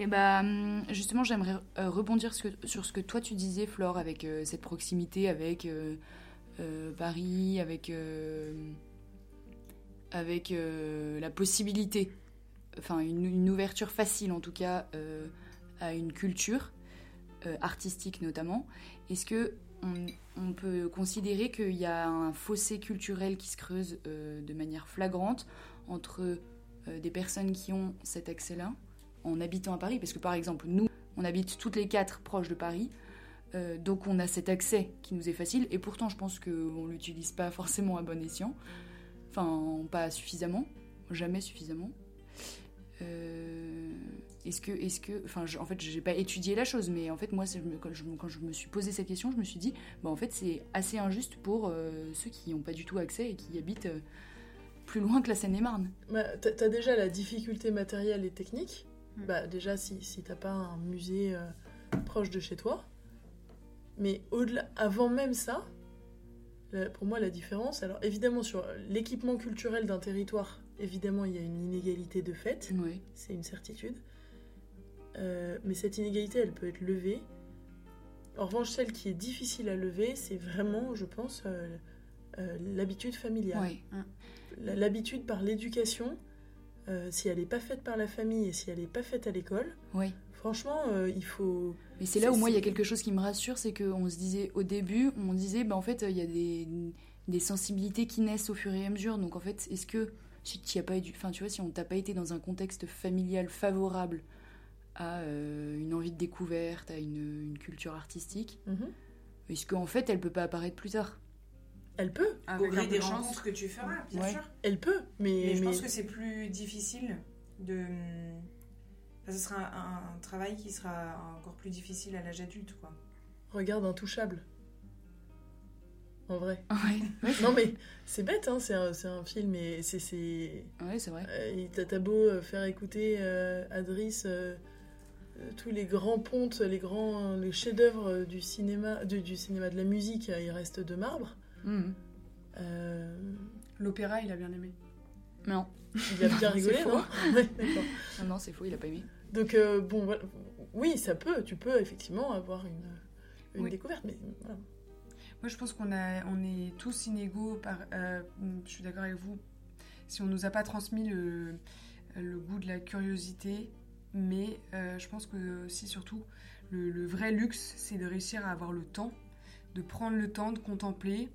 Speaker 1: Et bah, hum, justement, j'aimerais euh, rebondir sur ce que toi tu disais, Flore, avec euh, cette proximité avec euh, Paris, avec, la possibilité, enfin une, ouverture facile en tout cas à une culture artistique notamment. Est-ce que on, peut considérer qu'il y a un fossé culturel qui se creuse de manière flagrante entre des personnes qui ont cet accès-là en habitant à Paris Parce que par exemple, nous, on habite toutes les quatre proches de Paris, euh, donc on a cet accès qui nous est facile, et pourtant je pense qu'on ne l'utilise pas forcément à bon escient, enfin pas suffisamment, jamais suffisamment. Euh, est-ce que, est-ce que, enfin, je- en fait, j'ai pas étudié la chose, mais en fait, moi, quand, je, me- suis posé cette question, je me suis dit, bah, en fait, c'est assez injuste pour euh, ceux qui n'ont pas du tout accès et qui habitent euh, plus loin que la Seine-et-Marne.
Speaker 2: Bah, t'as déjà la difficulté matérielle et technique.
Speaker 3: Mm.
Speaker 2: Bah, déjà, si, si t'as pas un musée euh, proche de chez toi. Mais au-delà, avant même ça, pour moi, la différence, alors évidemment, sur l'équipement culturel d'un territoire, évidemment, il y a une inégalité de fait,
Speaker 1: Oui.
Speaker 2: c'est une certitude. Euh, mais cette inégalité, elle peut être levée. En revanche, celle qui est difficile à lever, c'est vraiment, je pense, euh, l'habitude familiale
Speaker 1: Oui.
Speaker 2: l'habitude par l'éducation, euh, si elle n'est pas faite par la famille et si elle n'est pas faite à l'école,
Speaker 1: Oui.
Speaker 2: franchement, euh, il faut.
Speaker 1: Et c'est là où moi il y a quelque chose qui me rassure, c'est qu'on se disait au début, on disait bah en fait il y a des, des sensibilités qui naissent au fur et à mesure. Donc en fait, est-ce que si tu as pas édu- enfin tu vois, si on t'a pas été dans un contexte familial favorable à euh, une envie de découverte, à une, une culture artistique,
Speaker 2: Mhm.
Speaker 1: est-ce qu'en fait elle peut pas apparaître plus tard?
Speaker 2: Elle peut,
Speaker 4: Au
Speaker 3: Avec
Speaker 4: gré
Speaker 3: un peu
Speaker 4: des
Speaker 3: de chance.
Speaker 4: rencontres que tu feras, bien
Speaker 1: Ouais.
Speaker 4: sûr.
Speaker 2: elle peut, mais,
Speaker 4: Mais je
Speaker 2: mais-
Speaker 4: pense que c'est plus difficile de. Enfin, ce sera un, un travail qui sera encore plus difficile à l'âge adulte, quoi.
Speaker 2: regarde Intouchable. En vrai.
Speaker 1: Ouais,
Speaker 2: Non mais c'est bête, hein, c'est un, film et c'est.
Speaker 1: ouais c'est vrai.
Speaker 2: euh, et T'as beau euh, faire écouter euh, à Driss euh, tous les grands pontes, les grands les chefs-d'œuvre du cinéma, du, du cinéma de la musique, il reste de marbre.
Speaker 1: Mhm.
Speaker 2: Euh,
Speaker 3: L'opéra, il a bien aimé.
Speaker 1: Non.
Speaker 2: il a bien rigolé, non
Speaker 1: non, non, c'est faux, il a pas aimé.
Speaker 2: Donc, euh, bon, voilà. oui, ça peut, tu peux effectivement avoir une, une
Speaker 3: Oui.
Speaker 2: découverte, mais voilà.
Speaker 3: Moi, je pense qu'on a, on est tous inégaux. Par, euh, je suis d'accord avec vous. Si on nous a pas transmis le, le goût de la curiosité, mais euh, je pense que aussi surtout le, le vrai luxe, c'est de réussir à avoir le temps, de prendre le temps de contempler,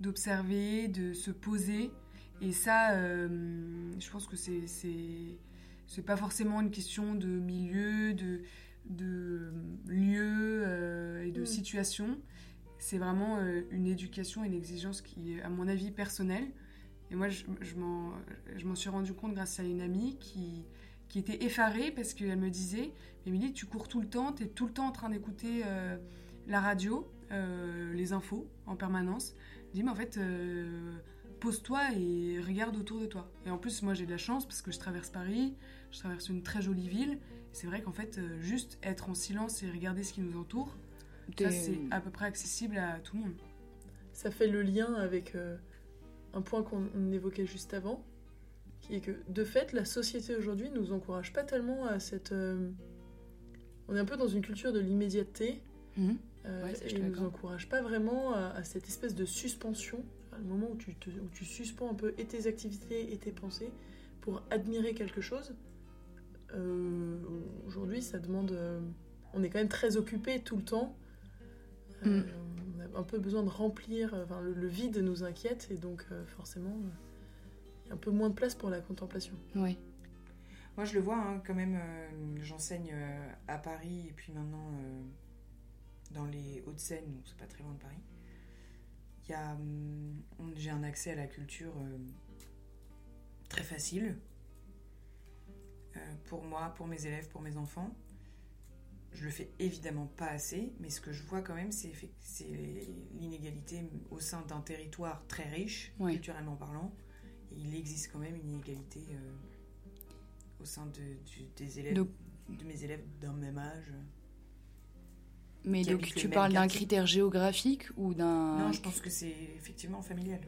Speaker 3: d'observer, de se poser. Et ça, euh, je pense que c'est c'est c'est pas forcément une question de milieu, de de lieu euh, et de
Speaker 2: Mm.
Speaker 3: situation c'est vraiment euh, une éducation, une exigence qui est, à mon avis, personnelle. Et moi, je, je m'en je m'en suis rendu compte grâce à une amie qui, qui était effarée parce qu'elle me disait Émilie, tu cours tout le temps, tu es tout le temps en train d'écouter euh, la radio, euh, les infos en permanence. Je dis Mais en fait, euh, pose-toi et regarde autour de toi. Et en plus, moi, j'ai de la chance parce que je traverse Paris, je traverse une très jolie ville. C'est vrai qu'en fait, euh, juste être en silence et regarder ce qui nous entoure, ça, c'est à peu près accessible à tout le monde.
Speaker 2: Ça fait le lien avec euh, un point qu'on on évoquait juste avant, qui est que, de fait, la société aujourd'hui nous encourage pas tellement à cette... euh, on est un peu dans une culture de l'immédiateté,
Speaker 1: Mhm.
Speaker 2: Euh,
Speaker 1: Ouais,
Speaker 2: et
Speaker 1: suis
Speaker 2: nous encourage pas vraiment à, à cette espèce de suspension, à le moment où tu, te- où tu suspends un peu et tes activités et tes pensées pour admirer quelque chose. Euh, aujourd'hui, ça demande... euh, on est quand même très occupé tout le temps. Euh,
Speaker 1: Mm.
Speaker 2: On a un peu besoin de remplir, enfin, le, le vide nous inquiète et donc euh, forcément, euh, il y a un peu moins de place pour la contemplation.
Speaker 1: Ouais.
Speaker 4: Moi, je le vois hein, quand même. euh, J'enseigne euh, à Paris et puis maintenant euh, dans les Hauts-de-Seine, donc c'est pas très loin de Paris. Il y a, hum, j'ai un accès à la culture euh, très facile euh, pour moi, pour mes élèves, pour mes enfants. Je le fais évidemment pas assez, mais ce que je vois quand même, c'est l'inégalité au sein d'un territoire très riche, culturellement parlant. Et il existe quand même une inégalité euh, au sein de, des élèves,
Speaker 1: Donc-
Speaker 4: de mes élèves d'un même âge.
Speaker 1: Mais donc tu parles d'un critère géographique ou d'un...
Speaker 4: Non, je pense que c'est effectivement familial.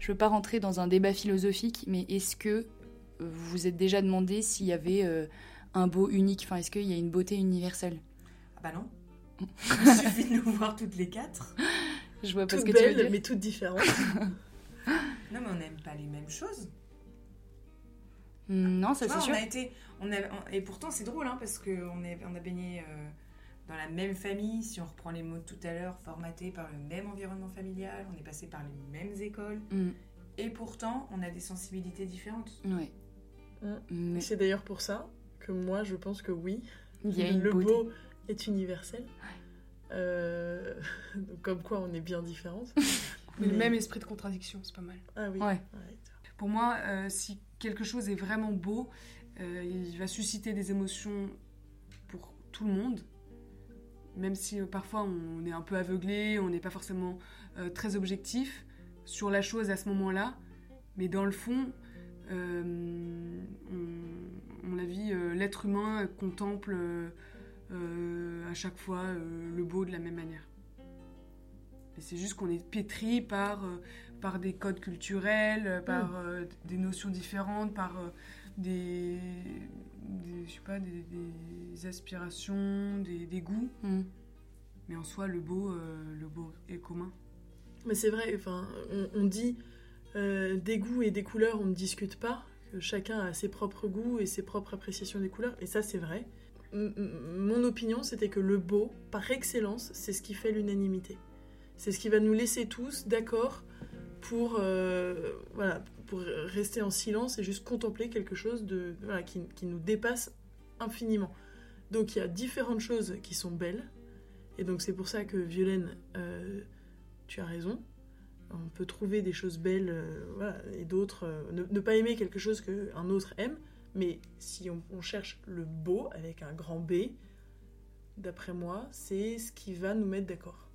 Speaker 1: Je veux pas rentrer dans un débat philosophique, mais est-ce que vous vous êtes déjà demandé s'il y avait euh, un beau unique? Enfin, est-ce qu'il y a une beauté universelle?
Speaker 4: Ah bah non. Il suffit de nous voir toutes les quatre.
Speaker 1: Je vois pas
Speaker 2: Toutes
Speaker 1: ce que tu veux
Speaker 2: belles,
Speaker 1: dire.
Speaker 2: mais toutes différentes.
Speaker 4: Non, mais on n'aime pas les mêmes choses.
Speaker 1: Hmm, Non, ça c'est sûr.
Speaker 4: on a été, on a, on- et pourtant c'est drôle hein, parce qu'on on a baigné euh, dans la même famille. Si on reprend les mots de tout à l'heure, formaté par le même environnement familial, on est passé par les mêmes écoles,
Speaker 1: Hmm,
Speaker 4: et pourtant on a des sensibilités différentes.
Speaker 1: ouais.
Speaker 2: Hmm.
Speaker 1: Mais
Speaker 2: C'est d'ailleurs pour ça que moi, je pense que oui,
Speaker 1: il y a une
Speaker 2: le
Speaker 1: beauté.
Speaker 2: beau est universel. Euh, donc comme quoi on est bien différentes.
Speaker 3: Mais le même esprit de contradiction, c'est pas mal.
Speaker 2: Ah oui.
Speaker 1: Ouais.
Speaker 2: Ouais.
Speaker 3: Pour moi, euh, si quelque chose est vraiment beau, euh, il va susciter des émotions pour tout le monde. Même si euh, parfois on est un peu aveuglé, on n'est pas forcément euh, très objectif sur la chose à ce moment-là. Mais dans le fond, on, on la l'être humain contemple à chaque fois le beau de la même manière. C'est juste qu'on est pétri par, par des codes culturels, euh, par euh, des notions différentes, par euh, des, des, je sais pas, des, des aspirations, des, des goûts.
Speaker 1: Hmm.
Speaker 3: Mais en soi, le beau, euh, le beau est commun.
Speaker 2: Mais c'est vrai, enfin, on, on dit des goûts et des couleurs, on ne discute pas. Que chacun a ses propres goûts et ses propres appréciations des couleurs, et ça c'est vrai. M- mon opinion, c'était que le beau, par excellence, c'est ce qui fait l'unanimité. C'est ce qui va nous laisser tous d'accord pour, euh, voilà, pour rester en silence et juste contempler quelque chose de, voilà, qui, qui nous dépasse infiniment. Donc il y a différentes choses qui sont belles, et donc c'est pour ça que Violaine, euh, tu as raison. On peut trouver des choses belles euh, voilà, et d'autres. ne, pas aimer quelque chose qu'un autre aime, mais si on cherche le beau avec un grand B, d'après moi, c'est ce qui va nous mettre d'accord.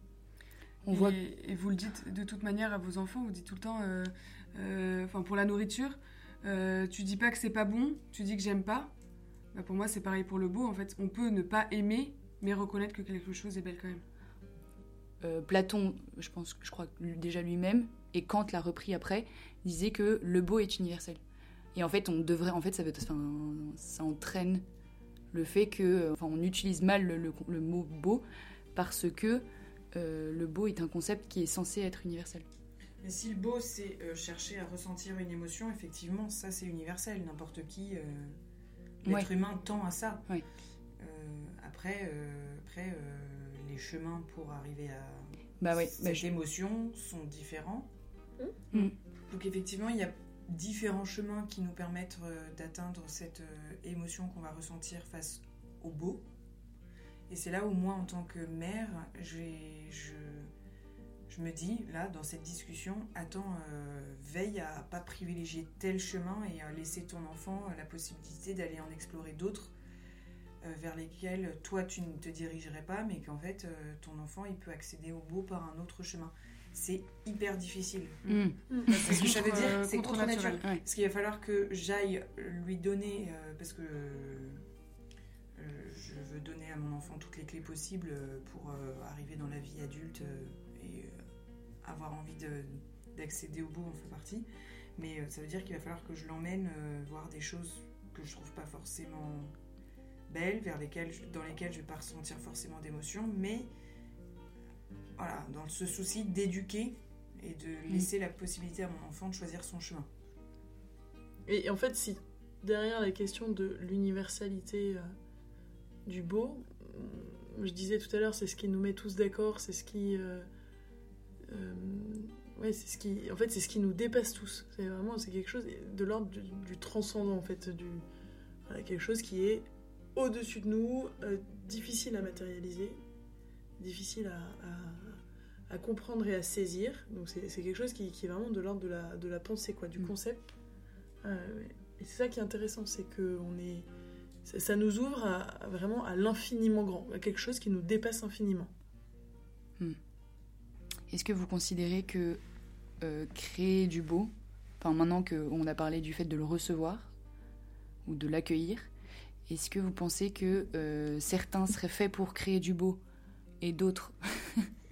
Speaker 1: On
Speaker 3: et,
Speaker 1: voit
Speaker 3: et vous le dites de toute manière à vos enfants, vous dites tout le temps, euh, euh, enfin pour la nourriture, euh, tu dis pas que c'est pas bon, tu dis que j'aime pas. Bah, pour moi, c'est pareil pour le beau. En fait, on peut ne pas aimer, mais reconnaître que quelque chose est belle quand même.
Speaker 1: euh, Platon, je pense, je crois déjà lui-même, et Kant l'a repris après, disait que le beau est universel. Et en fait, on devrait, en fait, ça, veut, enfin, ça entraîne le fait que, enfin, on utilise mal le, le- le mot beau parce que le beau est un concept qui est censé être universel.
Speaker 4: Mais si le beau c'est euh, chercher à ressentir une émotion, effectivement, ça c'est universel. N'importe qui, euh, l'être humain tend à ça.
Speaker 1: Ouais.
Speaker 4: Euh, après, euh, après euh, les chemins pour arriver à
Speaker 1: Bah ouais,
Speaker 4: cette
Speaker 1: bah, je-
Speaker 4: émotion sont différents.
Speaker 1: Mm.
Speaker 4: Donc effectivement, il y a différents chemins qui nous permettent euh, d'atteindre cette euh, émotion qu'on va ressentir face au beau. Et c'est là où moi, en tant que mère, j'ai- je, je me dis, là, dans cette discussion, attends, euh, veille à pas privilégier tel chemin et à laisser ton enfant euh, la possibilité d'aller en explorer d'autres euh, vers lesquels toi tu ne te dirigerais pas, mais qu'en fait euh, ton enfant il peut accéder au beau par un autre chemin. C'est hyper difficile. C'est ce que ça veut dire,
Speaker 3: contre-
Speaker 4: c'est contre
Speaker 3: contre-naturel.
Speaker 4: nature.
Speaker 1: Ouais.
Speaker 4: Parce qu'il va falloir que j'aille lui donner, euh, parce que euh, je veux donner à mon enfant toutes les clés possibles euh, pour euh, arriver dans la vie adulte euh, et avoir envie de- d'accéder au beau en fait partie. Mais ça veut dire qu'il va falloir que je l'emmène voir des choses que je trouve pas forcément belles, vers lesquelles, je- dans lesquelles je vais pas ressentir forcément d'émotion, mais voilà, dans ce souci d'éduquer et de laisser la possibilité à mon enfant de choisir son chemin.
Speaker 2: Et en fait, si derrière la question de l'universalité du beau, je disais tout à l'heure, c'est ce qui nous met tous d'accord, c'est ce qui, euh, euh, ouais, c'est ce qui, en fait, c'est ce qui nous dépasse tous. C'est vraiment, c'est quelque chose de l'ordre du, du transcendant, en fait, du, voilà, quelque chose qui est au-dessus de nous, euh, difficile à matérialiser, difficile à, à- à comprendre et à saisir. Donc c'est c'est quelque chose qui, qui est vraiment de l'ordre de la, de la pensée, quoi, du
Speaker 1: Mm.
Speaker 2: concept. Et c'est ça qui est intéressant, c'est que on est, ça, ça nous ouvre à, à vraiment à l'infiniment grand, à quelque chose qui nous dépasse infiniment.
Speaker 1: Est-ce que vous considérez que euh, créer du beau, enfin maintenant qu'on a parlé du fait de le recevoir ou de l'accueillir, est-ce que vous pensez que euh, certains seraient faits pour créer du beau et d'autres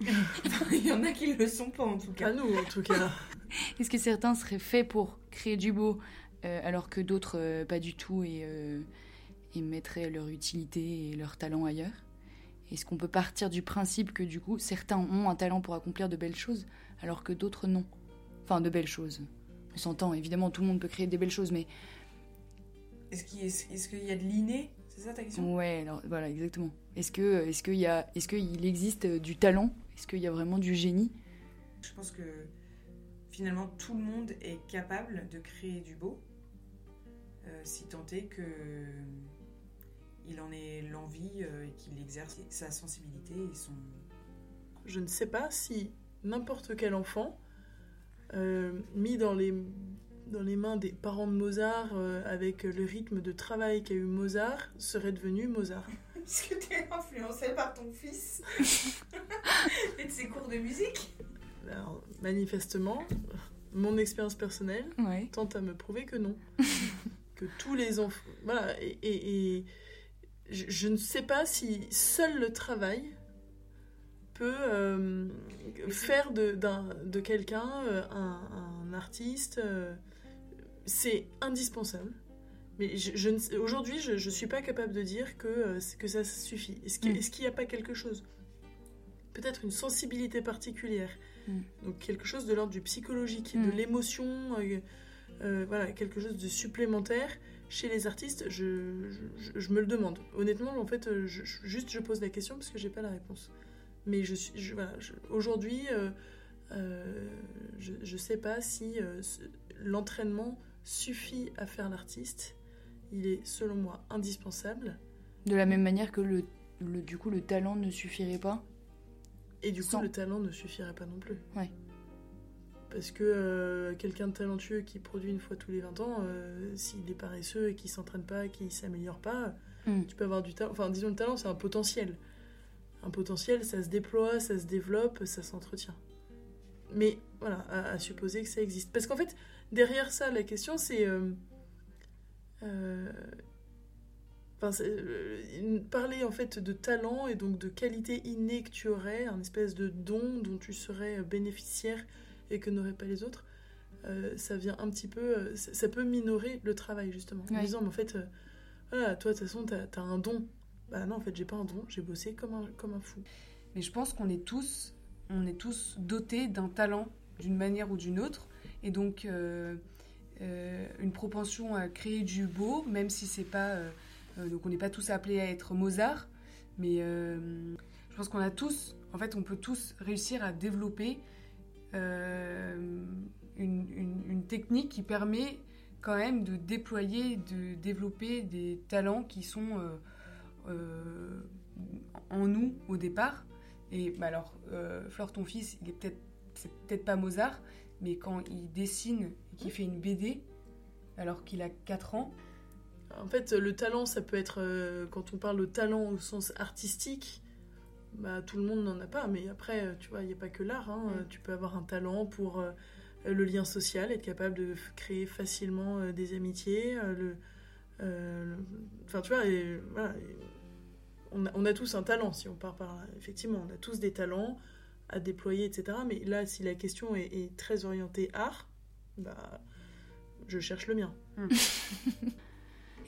Speaker 4: Il y en a qui ne le sont pas en tout
Speaker 2: À
Speaker 4: cas.
Speaker 2: nous, en tout cas.
Speaker 1: Est-ce que certains seraient faits pour créer du beau euh, alors que d'autres euh, pas du tout et, euh, et mettraient leur utilité et leur talent ailleurs. Est-ce qu'on peut partir du principe que du coup certains ont un talent pour accomplir de belles choses alors que d'autres non? Enfin de belles choses. On s'entend, évidemment tout le monde peut créer des belles choses, mais
Speaker 4: Est-ce qu'il y a de l'inné? C'est ça ta question?
Speaker 1: Ouais, alors voilà exactement. Y a est-ce qu'il existe du talent? Est-ce qu'il y a vraiment du génie?
Speaker 4: Je pense que finalement tout le monde est capable de créer du beau, euh, si tant est que il en ait l'envie euh, et qu'il exerce sa sensibilité et son.
Speaker 2: Je ne sais pas si n'importe quel enfant, euh, mis dans les, dans les mains des parents de Mozart, euh, avec le rythme de travail qu'a eu Mozart, serait devenu Mozart.
Speaker 4: Est-ce que tu es influencé par ton fils et de ses cours de musique?
Speaker 2: Alors, manifestement, mon expérience personnelle
Speaker 1: Ouais.
Speaker 2: tente à me prouver que non. que tous les enfants. Voilà, et, et- et je, je ne sais pas si seul le travail peut euh, faire de, quelqu'un euh, un, un artiste. euh, c'est indispensable. Mais je, je aujourd'hui, je ne suis pas capable de dire que, ça suffit. Est-ce qu'il
Speaker 1: Mm.
Speaker 2: qu'il n'y a pas quelque chose? Peut-être une sensibilité particulière.
Speaker 1: Mm.
Speaker 2: Donc quelque chose de l'ordre du psychologique,
Speaker 1: Mm.
Speaker 2: de l'émotion, euh, voilà, quelque chose de supplémentaire chez les artistes. Je, je, je me le demande. Honnêtement, en fait, je- juste je pose la question parce que j'ai pas la réponse. Mais je suis, je- voilà, je- aujourd'hui, euh, euh, je, je sais pas si euh, l'entraînement suffit à faire l'artiste. Il est, selon moi, indispensable.
Speaker 1: De la même manière que le, le- du coup le talent ne suffirait pas.
Speaker 2: Et du coup,
Speaker 1: Sans-
Speaker 2: le talent ne suffirait pas non plus.
Speaker 1: Ouais.
Speaker 2: Parce que euh, quelqu'un de talentueux qui produit une fois tous les 20 ans, euh, s'il est paresseux et qu'il s'entraîne pas, qu'il s'améliore pas,
Speaker 1: Mm.
Speaker 2: tu peux avoir du talent. Enfin, disons, le talent, c'est un potentiel. Un potentiel, ça se déploie, ça se développe, ça s'entretient. Mais voilà, à, à supposer que ça existe. Parce qu'en fait, derrière ça, la question, c'est. euh, Enfin, parler en fait de talent et donc de qualité innée que tu aurais, un espèce de don dont tu serais bénéficiaire et que n'auraient pas les autres, euh, ça vient un petit peu, euh, ça, ça peut minorer le travail justement. En
Speaker 1: Ouais.
Speaker 2: disant, mais en fait, euh, voilà, toi de toute façon, t'as as un don. Bah non, en fait, j'ai pas un don, j'ai bossé comme un, comme un fou.
Speaker 3: Mais je pense qu'on est tous, on est tous dotés d'un talent d'une manière ou d'une autre, et donc euh, une propension à créer du beau, même si c'est pas, donc on n'est pas tous appelés à être Mozart, mais je pense qu'on a tous, en fait, on peut tous réussir à développer une, une- une technique qui permet quand même de déployer, de développer des talents qui sont euh, euh, en nous au départ. Et bah alors, euh, Flore, ton fils, il est peut-être, c'est peut-être pas Mozart, mais quand il dessine et qu'il fait une BD, alors qu'il a 4 ans,
Speaker 2: En fait, le talent, ça peut être, euh, quand on parle de talent au sens artistique, bah, tout le monde n'en a pas. Mais après, euh, tu vois, il n'y a pas que l'art. hein.
Speaker 3: Mm.
Speaker 2: Tu peux avoir un talent pour euh, le lien social, être capable de créer facilement euh, des amitiés. euh, le, euh, le- Enfin, tu vois, et, voilà, et on, a, on a tous un talent, si on part par là. Effectivement, on a tous des talents à déployer, etc. Mais là, si la question est, est très orientée art, bah, je cherche le mien.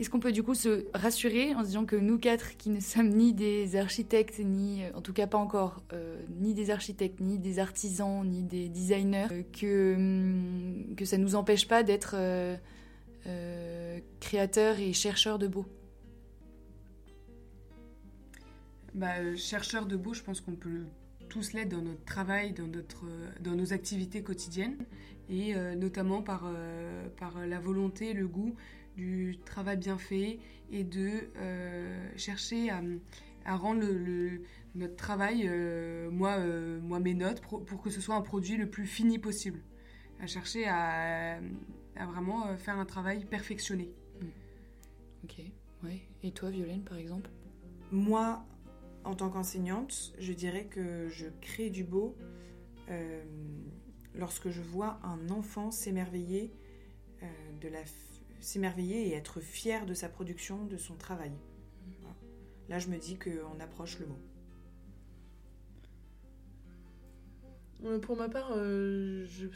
Speaker 1: Est-ce qu'on peut du coup se rassurer en se disant que nous quatre, qui ne sommes ni des architectes, ni, euh, en tout cas pas encore, euh, ni des architectes, ni des artisans, ni des designers, euh, que, hum, que ça nous empêche pas d'être créateurs et chercheurs de beau
Speaker 3: bah, euh, chercheur de beau, je pense qu'on peut tous l'être dans notre travail, dans, notre, dans nos activités quotidiennes, et notamment par, par la volonté, le goût du travail bien fait, et de euh, chercher à, à rendre le, le- notre travail, euh, moi, euh, moi mes notes, pour, pour que ce soit un produit le plus fini possible. À chercher à, à vraiment faire un travail perfectionné.
Speaker 1: Ok, ouais. Et toi, Violaine, par exemple?
Speaker 4: Moi, en tant qu'enseignante, je dirais que je crée du beau euh, lorsque je vois un enfant s'émerveiller euh, de la s'émerveiller et être fier de sa production, de son travail. Voilà. Là, je me dis qu'on approche le mot.
Speaker 2: Euh, Pour ma part, euh, je-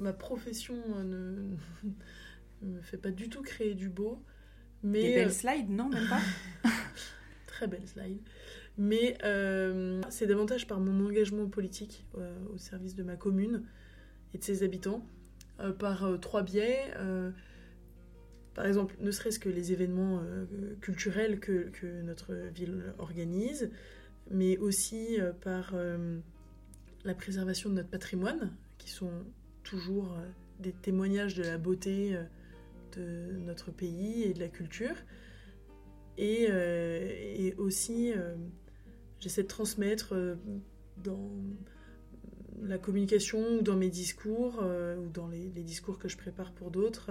Speaker 2: ma profession euh, ne, me fait pas du tout créer du beau. Mais,
Speaker 4: Des belles
Speaker 2: euh,
Speaker 4: slides, non, même pas
Speaker 2: très belle slide. Mais euh, c'est davantage par mon engagement politique au service de ma commune et de ses habitants, par trois biais. Par exemple, ne serait-ce que les événements euh, culturels que, notre ville organise, mais aussi euh, par euh, la préservation de notre patrimoine, qui sont toujours des témoignages de la beauté de notre pays et de la culture. Et, aussi, j'essaie de transmettre dans la communication ou dans mes discours ou dans les, discours que je prépare pour d'autres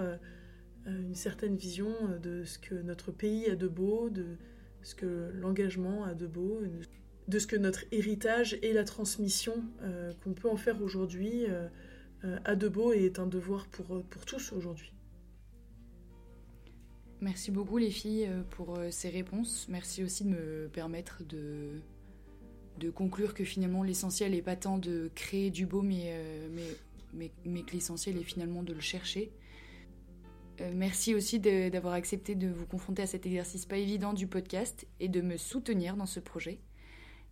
Speaker 2: une certaine vision euh, de ce que notre pays a de beau, de ce que l'engagement a de beau, de ce que notre héritage et la transmission euh, qu'on peut en faire aujourd'hui euh, euh, a de beau et est un devoir pour, pour tous aujourd'hui.
Speaker 1: Merci beaucoup les filles euh, pour euh, ces réponses. Merci aussi de me permettre de, de conclure que finalement l'essentiel n'est pas tant de créer du beau, mais, euh, mais, mais, mais que l'essentiel est finalement de le chercher. Euh, merci aussi d'avoir accepté de vous confronter à cet exercice pas évident du podcast et de me soutenir dans ce projet.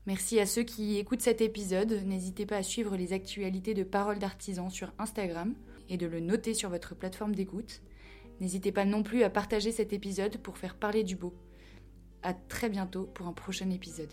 Speaker 1: Merci à ceux qui écoutent cet épisode. N'hésitez pas à suivre les actualités de Paroles d'artisans sur Instagram et de le noter sur votre plateforme d'écoute. N'hésitez pas non plus à partager cet épisode pour faire parler du beau. À très bientôt pour un prochain épisode.